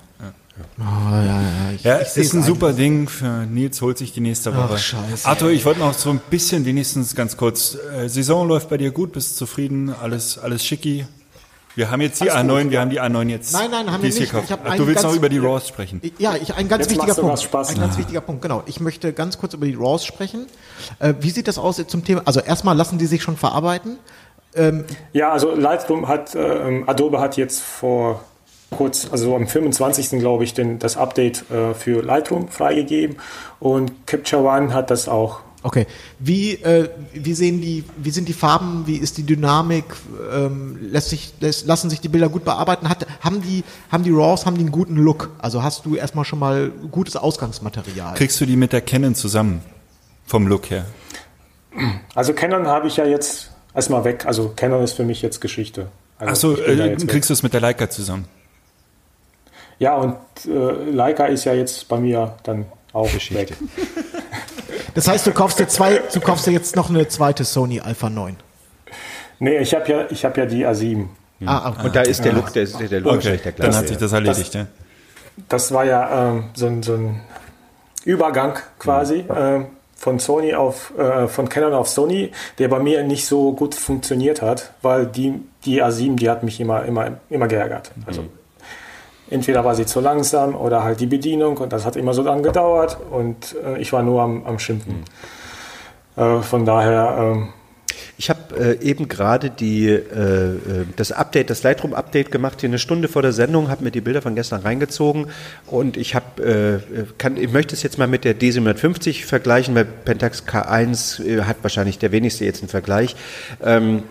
Oh, ja, ja, ich, Ja, ich ist ein eigentlich. super Ding für Nils, holt sich die nächste Woche. scheiße, Arthur, ich wollte noch so ein bisschen, wenigstens ganz kurz, äh, Saison läuft bei dir gut, bist du zufrieden, alles, alles schicki. Wir haben jetzt die Alles gut, A9, wir haben die A9 jetzt. Nein, nein, haben wir nicht. Ich hab Ach, du willst ganz- noch über die Raws sprechen. Ja, ich, ein ganz Jetzt wichtiger Punkt. Spaß. Ein ganz wichtiger Punkt, genau. Ich möchte ganz kurz über die RAWs sprechen. Äh, wie sieht das aus zum Thema? Also erstmal lassen die sich schon verarbeiten. Ja, also Lightroom hat, ähm, Adobe hat jetzt vor kurz, also am 25. glaube ich, den, das Update äh, für Lightroom freigegeben und Capture One hat das auch Okay. Wie, äh, wie sehen die, wie sind die Farben, wie ist die Dynamik? Ähm, lässt sich, lässt, lassen sich die Bilder gut bearbeiten? Hat, haben die, haben die RAWs, haben die einen guten Look? Also hast du erstmal schon mal gutes Ausgangsmaterial? Kriegst du die mit der Canon zusammen? Vom Look her? Also Canon habe ich ja jetzt erstmal weg. Also Canon ist für mich jetzt Geschichte. Achso, Also da äh, kriegst du es mit der Leica zusammen? Ja, und äh, Leica ist ja jetzt bei mir dann auch weg. Das heißt, du kaufst dir zwei, du kaufst dir jetzt noch eine zweite Sony Alpha 9. Nee, ich habe ja, ich hab ja die A7. Ah, okay. Und da ist der Look, der, der, der Look Okay, wahrscheinlich der dann gleiche. hat sich das erledigt, ja. Das war ja ähm, so, ein, so ein Übergang quasi ähm, von Sony auf äh, von Canon auf Sony, der bei mir nicht so gut funktioniert hat, weil die die A7, die hat mich immer immer immer geärgert. Also entweder war sie zu langsam oder halt die Bedienung und das hat immer so lang gedauert und äh, ich war nur am, am Schimpfen. Äh, von daher ähm, Ich habe äh, eben gerade die, äh, äh, das Update, das Lightroom-Update gemacht, hier eine Stunde vor der Sendung, habe mir die Bilder von gestern reingezogen und ich habe, äh, kann, ich möchte es jetzt mal mit der D750 vergleichen, weil Pentax K1 äh, hat wahrscheinlich der wenigste jetzt einen Vergleich. Ähm,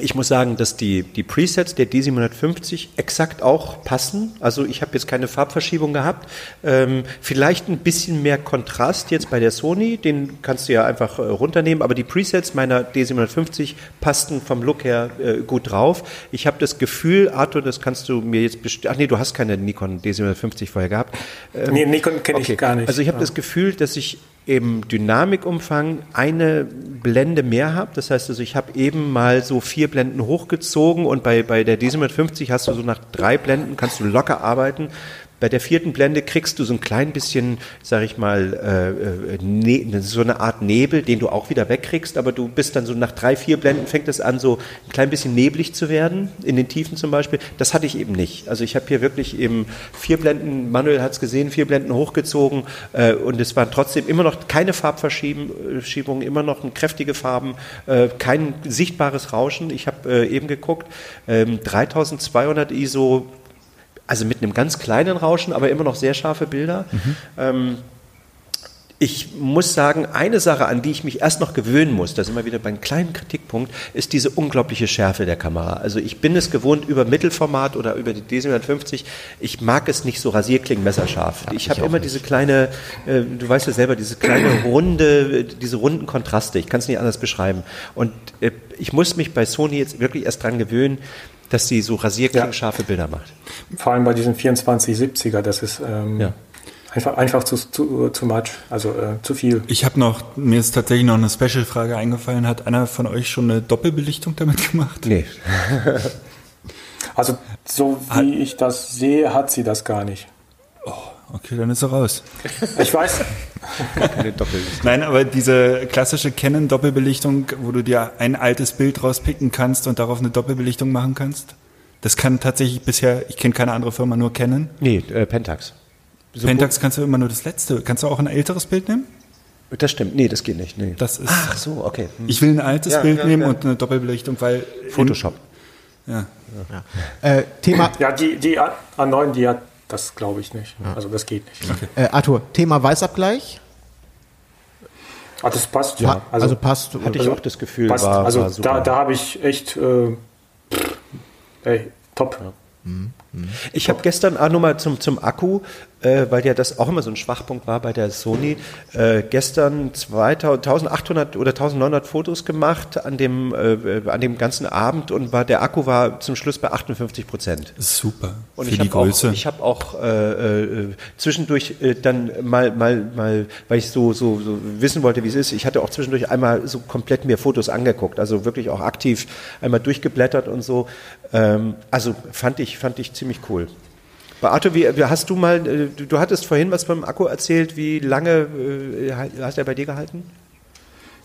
ich muss sagen, dass die, die Presets der D750 exakt auch passen. Also ich habe jetzt keine Farbverschiebung gehabt. Ähm, vielleicht ein bisschen mehr Kontrast jetzt bei der Sony, den kannst du ja einfach äh, runternehmen. Aber die Presets meiner D750 passten vom Look her äh, gut drauf. Ich habe das Gefühl, Arthur, das kannst du mir jetzt bestimmt. Ach nee, du hast keine Nikon D750 vorher gehabt. Ähm, nee, Nikon kenne Okay. ich gar nicht. Also ich habe das Gefühl, dass ich im Dynamikumfang eine Blende mehr habe. Das heißt also, ich habe eben mal so vier Blenden hochgezogen und bei, bei der D750 hast du so nach drei Blenden, kannst du locker arbeiten. Bei der vierten Blende kriegst du so ein klein bisschen, sag ich mal, äh, äh, ne, so eine Art Nebel, den du auch wieder wegkriegst, aber du bist dann so nach drei, vier Blenden fängt es an, so ein klein bisschen neblig zu werden, in den Tiefen zum Beispiel. Das hatte ich eben nicht. Also ich habe hier wirklich eben vier Blenden, Manuel hat es gesehen, vier Blenden hochgezogen äh, und es waren trotzdem immer noch keine Farbverschiebungen, immer noch kräftige Farben, äh, kein sichtbares Rauschen. Ich habe äh, eben geguckt, ähm, 3200 ISO also mit einem ganz kleinen Rauschen, aber immer noch sehr scharfe Bilder. Ähm, ich muss sagen, eine Sache, an die ich mich erst noch gewöhnen muss, das ist immer wieder beim kleinen Kritikpunkt, ist diese unglaubliche Schärfe der Kamera. Also ich bin es gewohnt über Mittelformat oder über die D750. Ich mag es nicht so rasierklingen messerscharf. ich habe immer diese kleine, äh, du weißt ja selber, diese kleine runde, diese runden Kontraste. Ich kann es nicht anders beschreiben. Und äh, ich muss mich bei Sony jetzt wirklich erst dran gewöhnen, dass sie so rasierklingenscharfe Bilder macht. Vor allem bei diesen 2470er, das ist ähm, Ja. einfach, einfach zu, zu, zu much, also äh, zu viel. Ich habe noch, mir ist tatsächlich noch eine Special-Frage eingefallen. Hat einer von euch schon eine Doppelbelichtung damit gemacht? Nee. Also so wie ich das sehe, hat sie das gar nicht. Okay, dann ist er raus. Ich weiß. Nein, aber diese klassische Canon-Doppelbelichtung, wo du dir ein altes Bild rauspicken kannst und darauf eine Doppelbelichtung machen kannst, das kann tatsächlich bisher, ich kenne keine andere Firma, nur Canon. Nee, äh, Pentax. So Pentax kannst du immer nur das letzte. Kannst du auch ein älteres Bild nehmen? Das stimmt. Nee, das geht nicht. Nee. Das ist. Ach so, okay. Hm. Ich will ein altes Ja, Bild ja, nehmen ja. und eine Doppelbelichtung, weil. Photoshop. Ja. Äh, Thema, ja, die, die A- A9, die hat das glaube ich nicht. Also das geht nicht. äh, Arthur, Thema Weißabgleich. Ah, das passt ja. Pa- also, passt. Hatte ich auch das Gefühl, passt. war, also war da, da habe ich echt, äh, pff, ey, top. Ich habe gestern auch nochmal zum, zum Akku, äh, weil ja das auch immer so ein Schwachpunkt war bei der Sony, äh, gestern 2000, 1800 oder 1900 Fotos gemacht an dem, äh, an dem ganzen Abend und war, der Akku war zum Schluss bei 58 Prozent. Super. Und für ich die habe auch, Größe. ich hab auch äh, äh, zwischendurch äh, dann mal, mal, mal, weil ich so, so, so wissen wollte, wie es ist, ich hatte auch zwischendurch einmal so komplett mir Fotos angeguckt, also wirklich auch aktiv einmal durchgeblättert und so. Ähm, also fand ich, fand ich ziemlich cool. Arthur, wie, hast du mal, äh, du, du hattest vorhin was vom Akku erzählt, wie lange äh, hast er bei dir gehalten?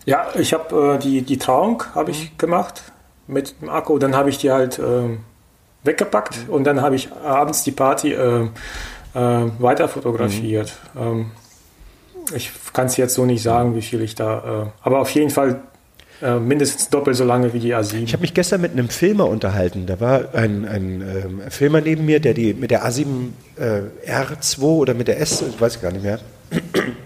Ja, ich habe äh, die, die Trauung habe Mhm. ich gemacht mit dem Akku. Dann habe ich die halt ähm, weggepackt Mhm. und dann habe ich abends die Party äh, äh, weiter fotografiert. Mhm. Ähm, ich kann es jetzt so nicht sagen, wie viel ich da, äh, aber auf jeden Fall äh, mindestens doppelt so lange wie die A7. Ich habe mich gestern mit einem Filmer unterhalten. Da war ein, ein ähm, Filmer neben mir, der die mit der A7 äh, R2 oder mit der S, ich weiß gar nicht mehr.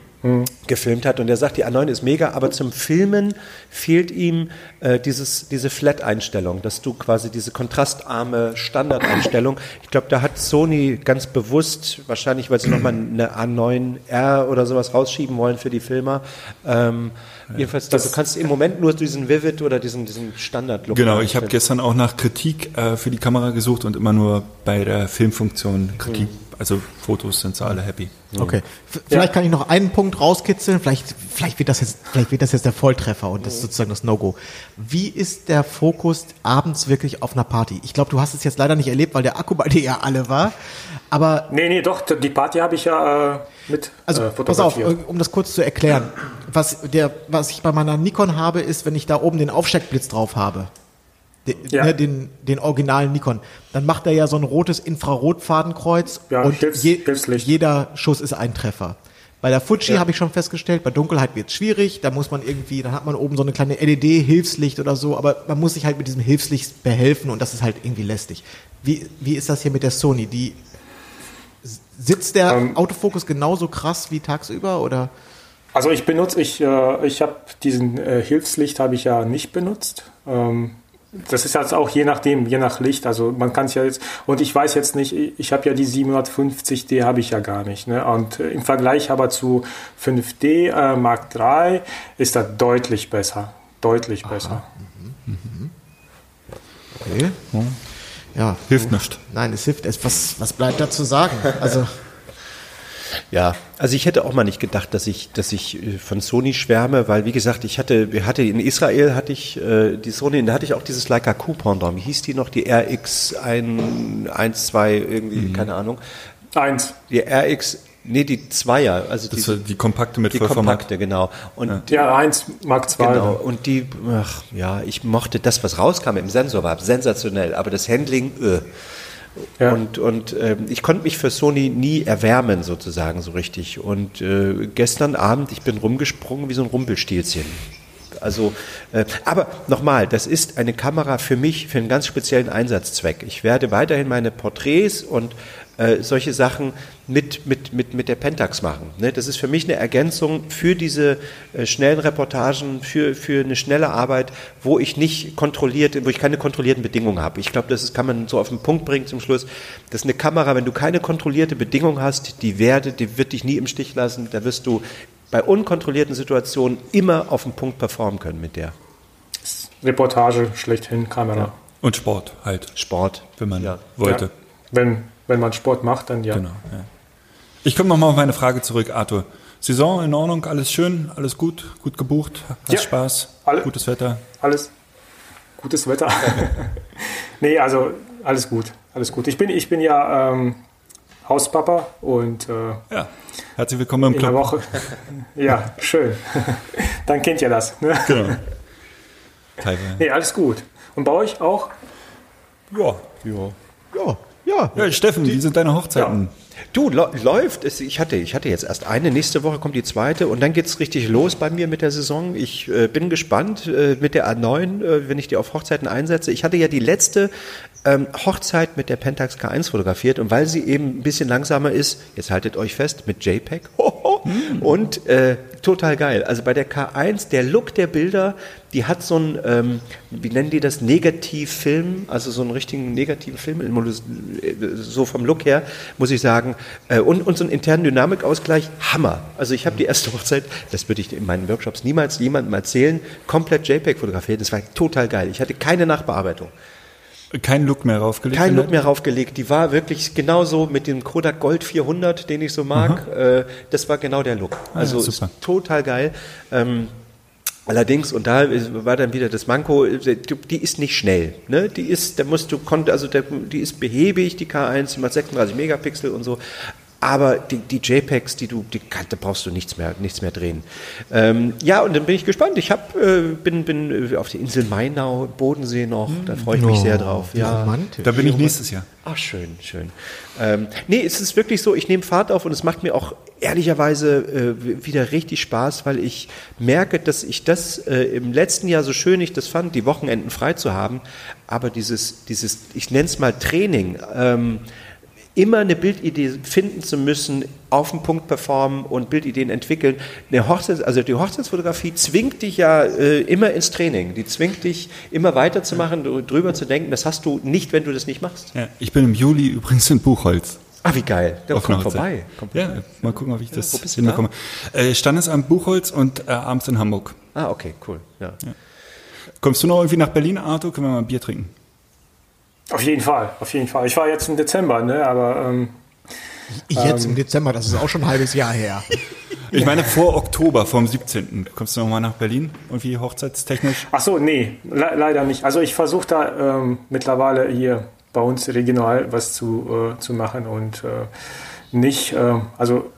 gefilmt hat und der sagt, die A9 ist mega, aber zum Filmen fehlt ihm äh, dieses, diese Flat-Einstellung, dass du quasi diese kontrastarme Standardeinstellung, ich glaube, da hat Sony ganz bewusst, wahrscheinlich weil sie nochmal eine A9R oder sowas rausschieben wollen für die Filmer, ähm, jedenfalls, das, du kannst im Moment nur diesen Vivid oder diesen, diesen Standard-Look Genau, ich habe gestern auch nach Kritik äh, für die Kamera gesucht und immer nur bei der Filmfunktion Kritik, mhm. also Fotos sind sie alle happy. Okay. Vielleicht ja. kann ich noch einen Punkt rauskitzeln. Vielleicht, vielleicht wird das jetzt, vielleicht wird das jetzt der Volltreffer und das ist sozusagen das No-Go. Wie ist der Fokus abends wirklich auf einer Party? Ich glaube, du hast es jetzt leider nicht erlebt, weil der Akku bei dir ja alle war. Aber. Nee, nee, doch, die Party habe ich ja äh, mit. Also, äh, pass auf, um das kurz zu erklären. Was der, was ich bei meiner Nikon habe, ist, wenn ich da oben den Aufsteckblitz drauf habe den, ja. ne, den, den originalen Nikon, dann macht er ja so ein rotes Infrarotfadenkreuz ja, und Hilfs, je, jeder Schuss ist ein Treffer. Bei der Fuji ja. habe ich schon festgestellt, bei Dunkelheit wird es schwierig, da muss man irgendwie, dann hat man oben so eine kleine LED-Hilfslicht oder so, aber man muss sich halt mit diesem Hilfslicht behelfen und das ist halt irgendwie lästig. Wie, wie ist das hier mit der Sony? Die sitzt der ähm, Autofokus genauso krass wie tagsüber oder? Also ich benutze, ich, äh, ich habe diesen äh, Hilfslicht habe ich ja nicht benutzt. Ähm, das ist jetzt auch je nachdem, je nach Licht. Also man kann es ja jetzt, und ich weiß jetzt nicht, ich habe ja die 750D habe ich ja gar nicht. Ne? Und äh, im Vergleich aber zu 5D äh, Mark III ist das deutlich besser. Deutlich Aha. besser. Mhm. Mhm. Okay. Ja. Hilft nicht. Nein, es hilft. Es, was, was bleibt da zu sagen? Also. Ja, also ich hätte auch mal nicht gedacht, dass ich, dass ich äh, von Sony schwärme, weil wie gesagt, ich hatte, hatte in Israel hatte ich äh, die Sony, da hatte ich auch dieses Leica Q Pendant. Wie hieß die noch? Die RX 1, 2, irgendwie, mhm. keine Ahnung. Eins. Die RX Nee, die Zweier, also das die, die kompakte mit die kompakte, genau. Und ja, ja 1 Mark 2. Genau. Und die, ach, ja, ich mochte das, was rauskam im Sensor, war sensationell, aber das Handling, äh. Ja. Und, und äh, ich konnte mich für Sony nie erwärmen, sozusagen, so richtig. Und äh, gestern Abend, ich bin rumgesprungen wie so ein Rumpelstilzchen. Also, äh, aber nochmal, das ist eine Kamera für mich für einen ganz speziellen Einsatzzweck. Ich werde weiterhin meine Porträts und äh, solche Sachen mit, mit, mit, mit der Pentax machen. Ne? Das ist für mich eine Ergänzung für diese äh, schnellen Reportagen, für, für eine schnelle Arbeit, wo ich nicht kontrolliert, wo ich keine kontrollierten Bedingungen habe. Ich glaube, das ist, kann man so auf den Punkt bringen zum Schluss. Das ist eine Kamera, wenn du keine kontrollierte Bedingung hast, die werde, die wird dich nie im Stich lassen. Da wirst du bei unkontrollierten Situationen immer auf den Punkt performen können mit der. Reportage schlechthin, Kamera. Ja. Und Sport halt. Sport. Wenn man ja. wollte. Ja. Wenn, wenn man Sport macht, dann ja. Genau, ja. Ich komme nochmal auf meine Frage zurück, Arthur. Saison in Ordnung, alles schön, alles gut, gut gebucht, hast ja, Spaß, alle, gutes Wetter. Alles gutes Wetter. nee, also alles gut, alles gut. Ich bin, ich bin ja ähm, Hauspapa und äh, ja, herzlich willkommen im in Club. Der Woche. ja, schön. Dann kennt ihr das. Ne? Genau. Teilweise. Nee, alles gut. Und bei euch auch? Ja, ja. Ja, ja. ja Steffen, wie sind deine Hochzeiten? Ja. Du, läuft. Ich hatte, ich hatte jetzt erst eine, nächste Woche kommt die zweite und dann geht es richtig los bei mir mit der Saison. Ich äh, bin gespannt äh, mit der A9, äh, wenn ich die auf Hochzeiten einsetze. Ich hatte ja die letzte ähm, Hochzeit mit der Pentax K1 fotografiert und weil sie eben ein bisschen langsamer ist, jetzt haltet euch fest, mit JPEG. Hm. Und äh, total geil. Also bei der K1, der Look der Bilder, die hat so ein, ähm, wie nennen die das, Negativfilm, also so einen richtigen negativen Film, so vom Look her, muss ich sagen. Äh, und, und so einen internen Dynamikausgleich, Hammer. Also ich habe die erste Hochzeit, das würde ich in meinen Workshops niemals jemandem erzählen, komplett JPEG fotografiert. Das war total geil. Ich hatte keine Nachbearbeitung. Kein Look mehr raufgelegt? Kein Look mehr raufgelegt. Die war wirklich genauso mit dem Kodak Gold 400, den ich so mag. Äh, das war genau der Look. Ah, also ja, total geil. Ähm, Allerdings, und da war dann wieder das Manko, die ist nicht schnell. Ne? Die ist, da musst du, also die ist behäbig, die K1, die macht 36 Megapixel und so aber die, die JPEGs, die du, die, da brauchst du nichts mehr, nichts mehr drehen. Ähm, ja, und dann bin ich gespannt. Ich hab, äh, bin, bin auf der Insel Mainau, Bodensee noch. Da freue ich mich oh, sehr drauf. Ja, romantisch. Da bin ich nächstes Jahr. Ach, schön, schön. Ähm, nee, es ist wirklich so, ich nehme Fahrt auf und es macht mir auch ehrlicherweise äh, wieder richtig Spaß, weil ich merke, dass ich das äh, im letzten Jahr so schön ich das fand, die Wochenenden frei zu haben, aber dieses, dieses ich nenne es mal Training, ähm, immer eine Bildidee finden zu müssen auf den Punkt performen und Bildideen entwickeln. Eine Hochzeits, also die Hochzeitsfotografie zwingt dich ja äh, immer ins Training. Die zwingt dich immer weiterzumachen, drüber zu denken. Das hast du nicht, wenn du das nicht machst. Ja, ich bin im Juli übrigens in Buchholz. Ah, wie geil. Da Auf komm einer Hochzeit. vorbei. Komm Ja, vorbei. mal gucken, ob ich das du hinbekomme. Äh, Standesamt Buchholz und äh, abends in Hamburg. Ah, okay, cool. Ja. Kommst du noch irgendwie nach Berlin, Arthur? Können wir mal ein Bier trinken? Auf jeden Fall, auf jeden Fall. Ich war jetzt im Dezember, ne, aber ähm, Jetzt im Dezember, das ist auch schon ein halbes Jahr her. Ich meine vor Oktober, vom 17. Kommst du noch mal nach Berlin? Irgendwie hochzeitstechnisch? ach so, nee, le leider nicht. Also ich versuche da ähm, mittlerweile hier bei uns regional was zu, äh, zu machen und äh, nicht, äh, also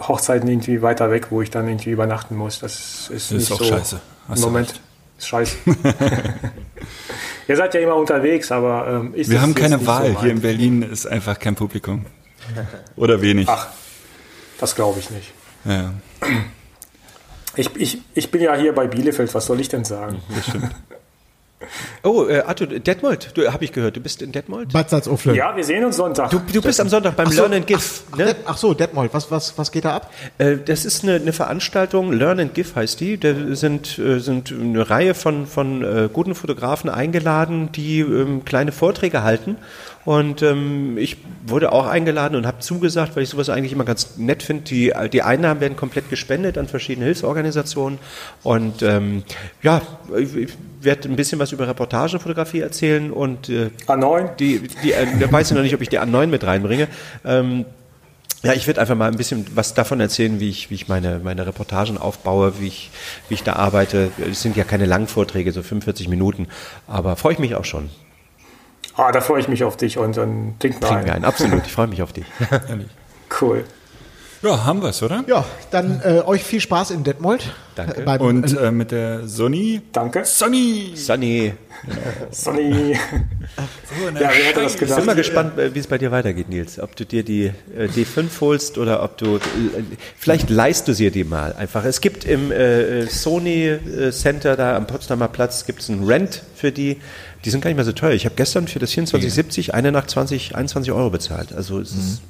Hochzeiten irgendwie weiter weg, wo ich dann irgendwie übernachten muss. Das ist, Das ist nicht auch so. scheiße. Hast Moment ist scheiße. Ihr seid ja immer unterwegs, aber ähm, ist Wir haben keine Wahl. So Hier in. Berlin ist einfach kein Publikum. Oder wenig. Ach, das glaube ich nicht. Ja, Ich, ich, ich bin ja hier bei Bielefeld, was soll ich denn sagen? das stimmt. Oh, äh, Arthur, Detmold, du habe ich gehört, du bist in Detmold? Bad Salzuflen. Ja, wir sehen uns Sonntag. Du, du bist am Sonntag beim Ach so, Learn and Give. Ach, ne? Ach so, Detmold, was, was, was geht da ab? Äh, Das ist eine, eine Veranstaltung, Learn and Give heißt die. Da sind, äh, sind eine Reihe von, von äh, guten Fotografen eingeladen, die ähm, kleine Vorträge halten. Und ähm, ich wurde auch eingeladen und habe zugesagt, weil ich sowas eigentlich immer ganz nett finde. Die, die Einnahmen werden komplett gespendet an verschiedene Hilfsorganisationen. Und ähm, ja, ich, ich werde ein bisschen was über Reportagenfotografie erzählen und äh, A9? die, die, äh, da weiß ich noch nicht, ob ich die A9 mit reinbringe. Ähm, ja, ich werde einfach mal ein bisschen was davon erzählen, wie ich, wie ich meine, meine Reportagen aufbaue, wie ich, wie ich da arbeite. Es sind ja keine langen Vorträge, so 45 Minuten, aber freue ich mich auch schon. Ah, da freue ich mich auf dich und dann trinken wir Trinken wir ein. ein, absolut. Ich freue mich auf dich. Cool. Ja, haben wir's, oder? Ja, dann äh, euch viel Spaß in Detmold. Danke. Äh, beim, Und äh, äh, mit der Sonny. Danke. Sonny! Sonny. So, Ja, wer hätte das ich gedacht? bin mal gespannt, äh, wie es bei dir weitergeht, Nils. Ob du dir die äh, D5 holst oder ob du, vielleicht leist du sie dir mal einfach. Es gibt im äh, Sony Center da am Potsdamer Platz gibt's einen Rent für die. Die sind gar nicht mehr so teuer. Ich habe gestern für das 2470 eine nach 20, 21 Euro bezahlt. Also es ist,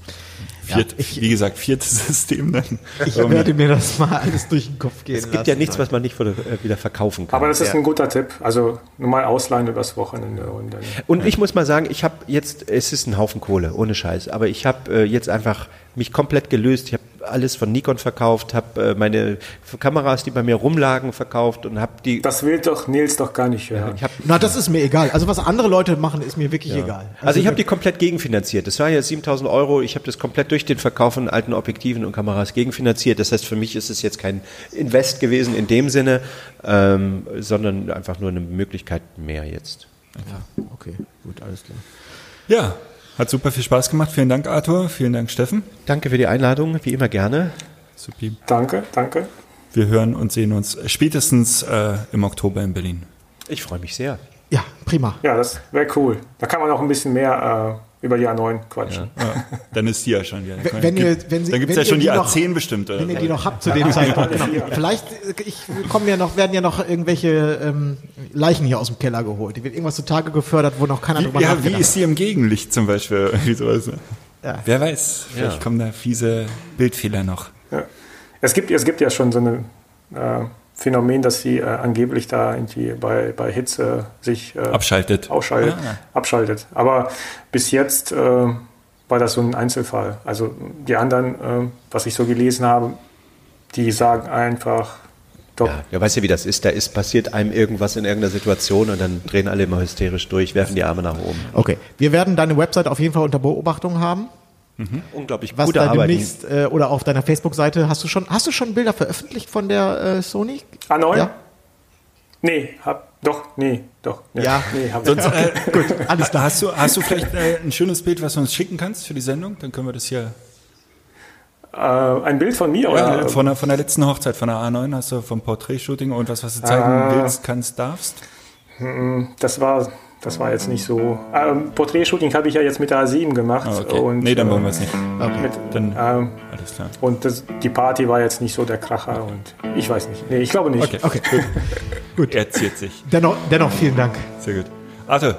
Viert, wie gesagt, viertes System dann. ich werde mir das mal alles durch den Kopf gehen es gibt ja nichts, was man nicht wieder, äh, wieder verkaufen kann. Aber das ist Ja. ein guter Tipp. Also nur mal ausleihen übers Wochenende und dann. Und ich muss mal sagen, ich habe jetzt, es ist ein Haufen Kohle, ohne Scheiß, aber ich habe äh, jetzt einfach mich komplett gelöst. Ich habe alles von Nikon verkauft, habe äh, meine Kameras, die bei mir rumlagen, verkauft und habe die. Das will doch Nils doch gar nicht hören. Hab, Na, das ist mir egal. Also was andere Leute machen, ist mir wirklich egal. also ich habe die komplett gegenfinanziert. Das war ja 7000 Euro. Ich habe das komplett durch den Verkauf von alten Objektiven und Kameras gegenfinanziert. Das heißt, für mich ist es jetzt kein Invest gewesen in dem Sinne, ähm, sondern einfach nur eine Möglichkeit mehr jetzt. Okay, gut, alles klar. Ja, hat super viel Spaß gemacht. Vielen Dank, Arthur. Vielen Dank, Steffen. Danke für die Einladung, wie immer gerne. Supi. Danke, danke. Wir hören und sehen uns spätestens äh, im Oktober in Berlin. Ich freue mich sehr. Ja, prima. Ja, das wäre cool. Da kann man auch ein bisschen mehr äh, über die A9 quatschen. Ja, dann ist die ja schon wieder. Wenn- wenn ihr- wenn Sie- dann gibt's wenn ja schon die die noch- A10 bestimmt. Oder? Wenn ihr die noch habt zu dem Zeitpunkt. Genau. Vielleicht äh, ich, kommen ja noch, werden ja noch irgendwelche ähm, Leichen hier aus dem Keller geholt. Die wird irgendwas zutage gefördert, wo noch keiner drüber Wie, ja, wie ist die im Gegenlicht zum Beispiel? Sowas. ne? Ja. Wer weiß, vielleicht Ja. kommen da fiese Bildfehler noch. Ja. Es, gibt, es gibt ja schon so ein äh, Phänomen, dass sie äh, angeblich da irgendwie bei, bei Hitze sich äh, Abschaltet. ausschaltet, Ah. abschaltet. Aber bis jetzt äh, war das so ein Einzelfall. Also die anderen, äh, was ich so gelesen habe, die sagen einfach, doch, Ja, ja, weißt ja, wie das ist. Da ist passiert einem irgendwas in irgendeiner Situation und dann drehen alle immer hysterisch durch, werfen die Arme nach oben. Okay, wir werden deine Website auf jeden Fall unter Beobachtung haben. Unglaublich Was gute da Arbeit. demnächst äh, oder auf deiner Facebook-Seite hast du schon hast du schon Bilder veröffentlicht von der äh, Sony? A9? Ja. Nee, hab, doch, nee, doch. Nee, Ja. nee, hab Sonst, äh, Gut, alles klar. hast, du, hast du vielleicht äh, ein schönes Bild, was du uns schicken kannst für die Sendung? Dann können wir das hier. äh, ein Bild von mir, Ja, oder? von, der, von der letzten Hochzeit, von der A9 hast du vom Porträtshooting und was, was du zeigen Ah. willst, kannst, darfst. Das war, das war jetzt nicht so. Ähm, Porträtshooting habe ich ja jetzt mit der A7 gemacht. Ah, okay. Und, nee, dann wollen wir äh, es nicht. Mit, Dann, ähm, alles klar. und das, die Party war jetzt nicht so der Kracher und ich weiß nicht. Nee, ich glaube nicht. Okay, Okay, gut. er ziert sich. Dennoch, dennoch vielen Dank. Sehr gut. Arthur,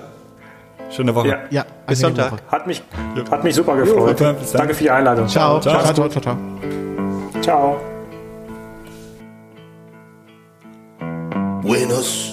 Schöne Woche. Ja. Ja, Bis Sonntag. Woche. Hat mich, hat mich super gefreut. dann. Danke für die Einladung. Ciao. Ciao. Ciao, ciao, ciao, ciao. Ciao. Buenos